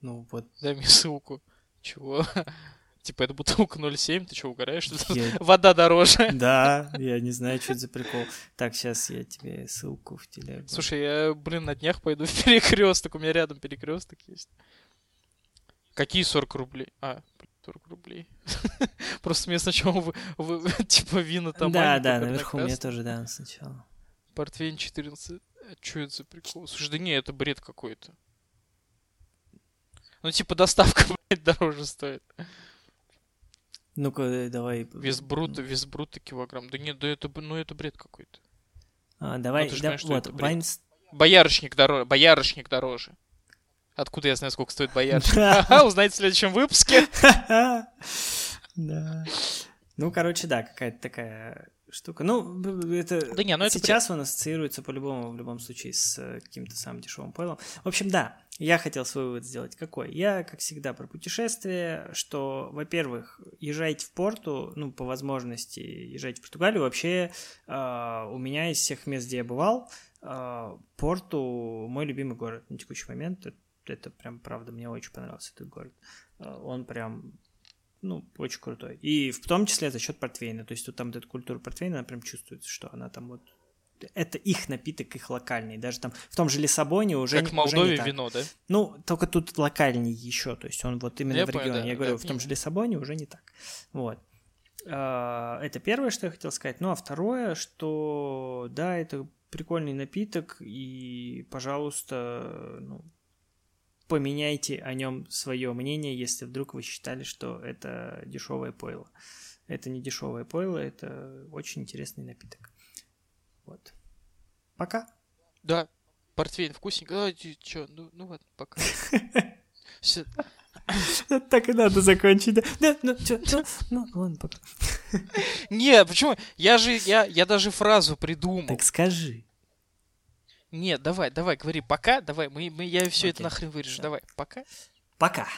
Ну вот, Дай мне ссылку. Чего? Типа, это бутылка 0,7, ты что, угораешь? Я- Вода дороже. да, я не знаю, что это за прикол. Так, сейчас я тебе ссылку в телегу. Слушай, я, блин, на днях пойду в перекресток. У меня рядом перекресток есть. Какие 40 рублей? А, 40 рублей. Просто мне сначала вы, вы- типа вина там. да, да, наверху мне тоже, да, сначала. Портвейн 14. Что это за прикол? Слушай, да не, это бред какой-то. Ну, типа, доставка, блядь, дороже стоит. Ну-ка, э, давай. Вес брута, вес брута килограмм. Да нет, да это, ну это бред какой-то. А, давай, Ну, ты ж да, что вот. Вайнс... Боярышник дороже. Боярышник дороже. Откуда я знаю, сколько стоит боярышник? Узнаете в следующем выпуске. Да. Ну, короче, да, какая-то такая штука. Ну, это Да не, ну это сейчас он ассоциируется по-любому, в любом случае, с э, каким-то самым дешевым пойлом. В общем, да, я хотел свой вывод сделать. Какой? Я, как всегда, про путешествия, что, во-первых, езжайте в Порту, ну, по возможности, езжайте в Португалию. Вообще, э, у меня из всех мест, где я бывал, э, Порту мой любимый город на текущий момент. Это, это прям, правда, мне очень понравился этот город. Э, Он прям ну, очень крутой. И в том числе за счет портвейна. То есть вот там вот эта культура портвейна, она прям чувствуется, что она там вот... Это их напиток, их локальный. Даже там в том же Лиссабоне уже, Как в не- уже не Молдове так. вино, да? Ну, только тут локальней еще. То есть он вот именно Я в понял, регионе. да, я говорю, да. в том же Лиссабоне уже не так. Вот. А, Это первое, что я хотел сказать. Ну, а второе, что да, это прикольный напиток, и, пожалуйста, ну, поменяйте о нем свое мнение, если вдруг вы считали, что это дешевое пойло. Это не дешевое пойло, это очень интересный напиток. Вот. Пока. Да. Портвейн вкусненький. А, чё, ну, ну ладно, пока. Всё. Так и надо закончить. Да, ну, чё, ну, ну, ладно, пока. Не, почему? Я же, я, я даже фразу придумал. Так скажи. Нет, давай, давай, говори пока, давай, мы, мы, я все это Окей. нахрен вырежу, давай, пока. Пока.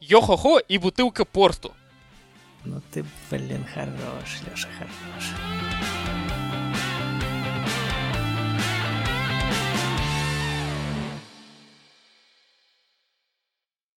Йо-хо-хо и бутылка порту. Ну ты, блин, хорош, Леша, хорош.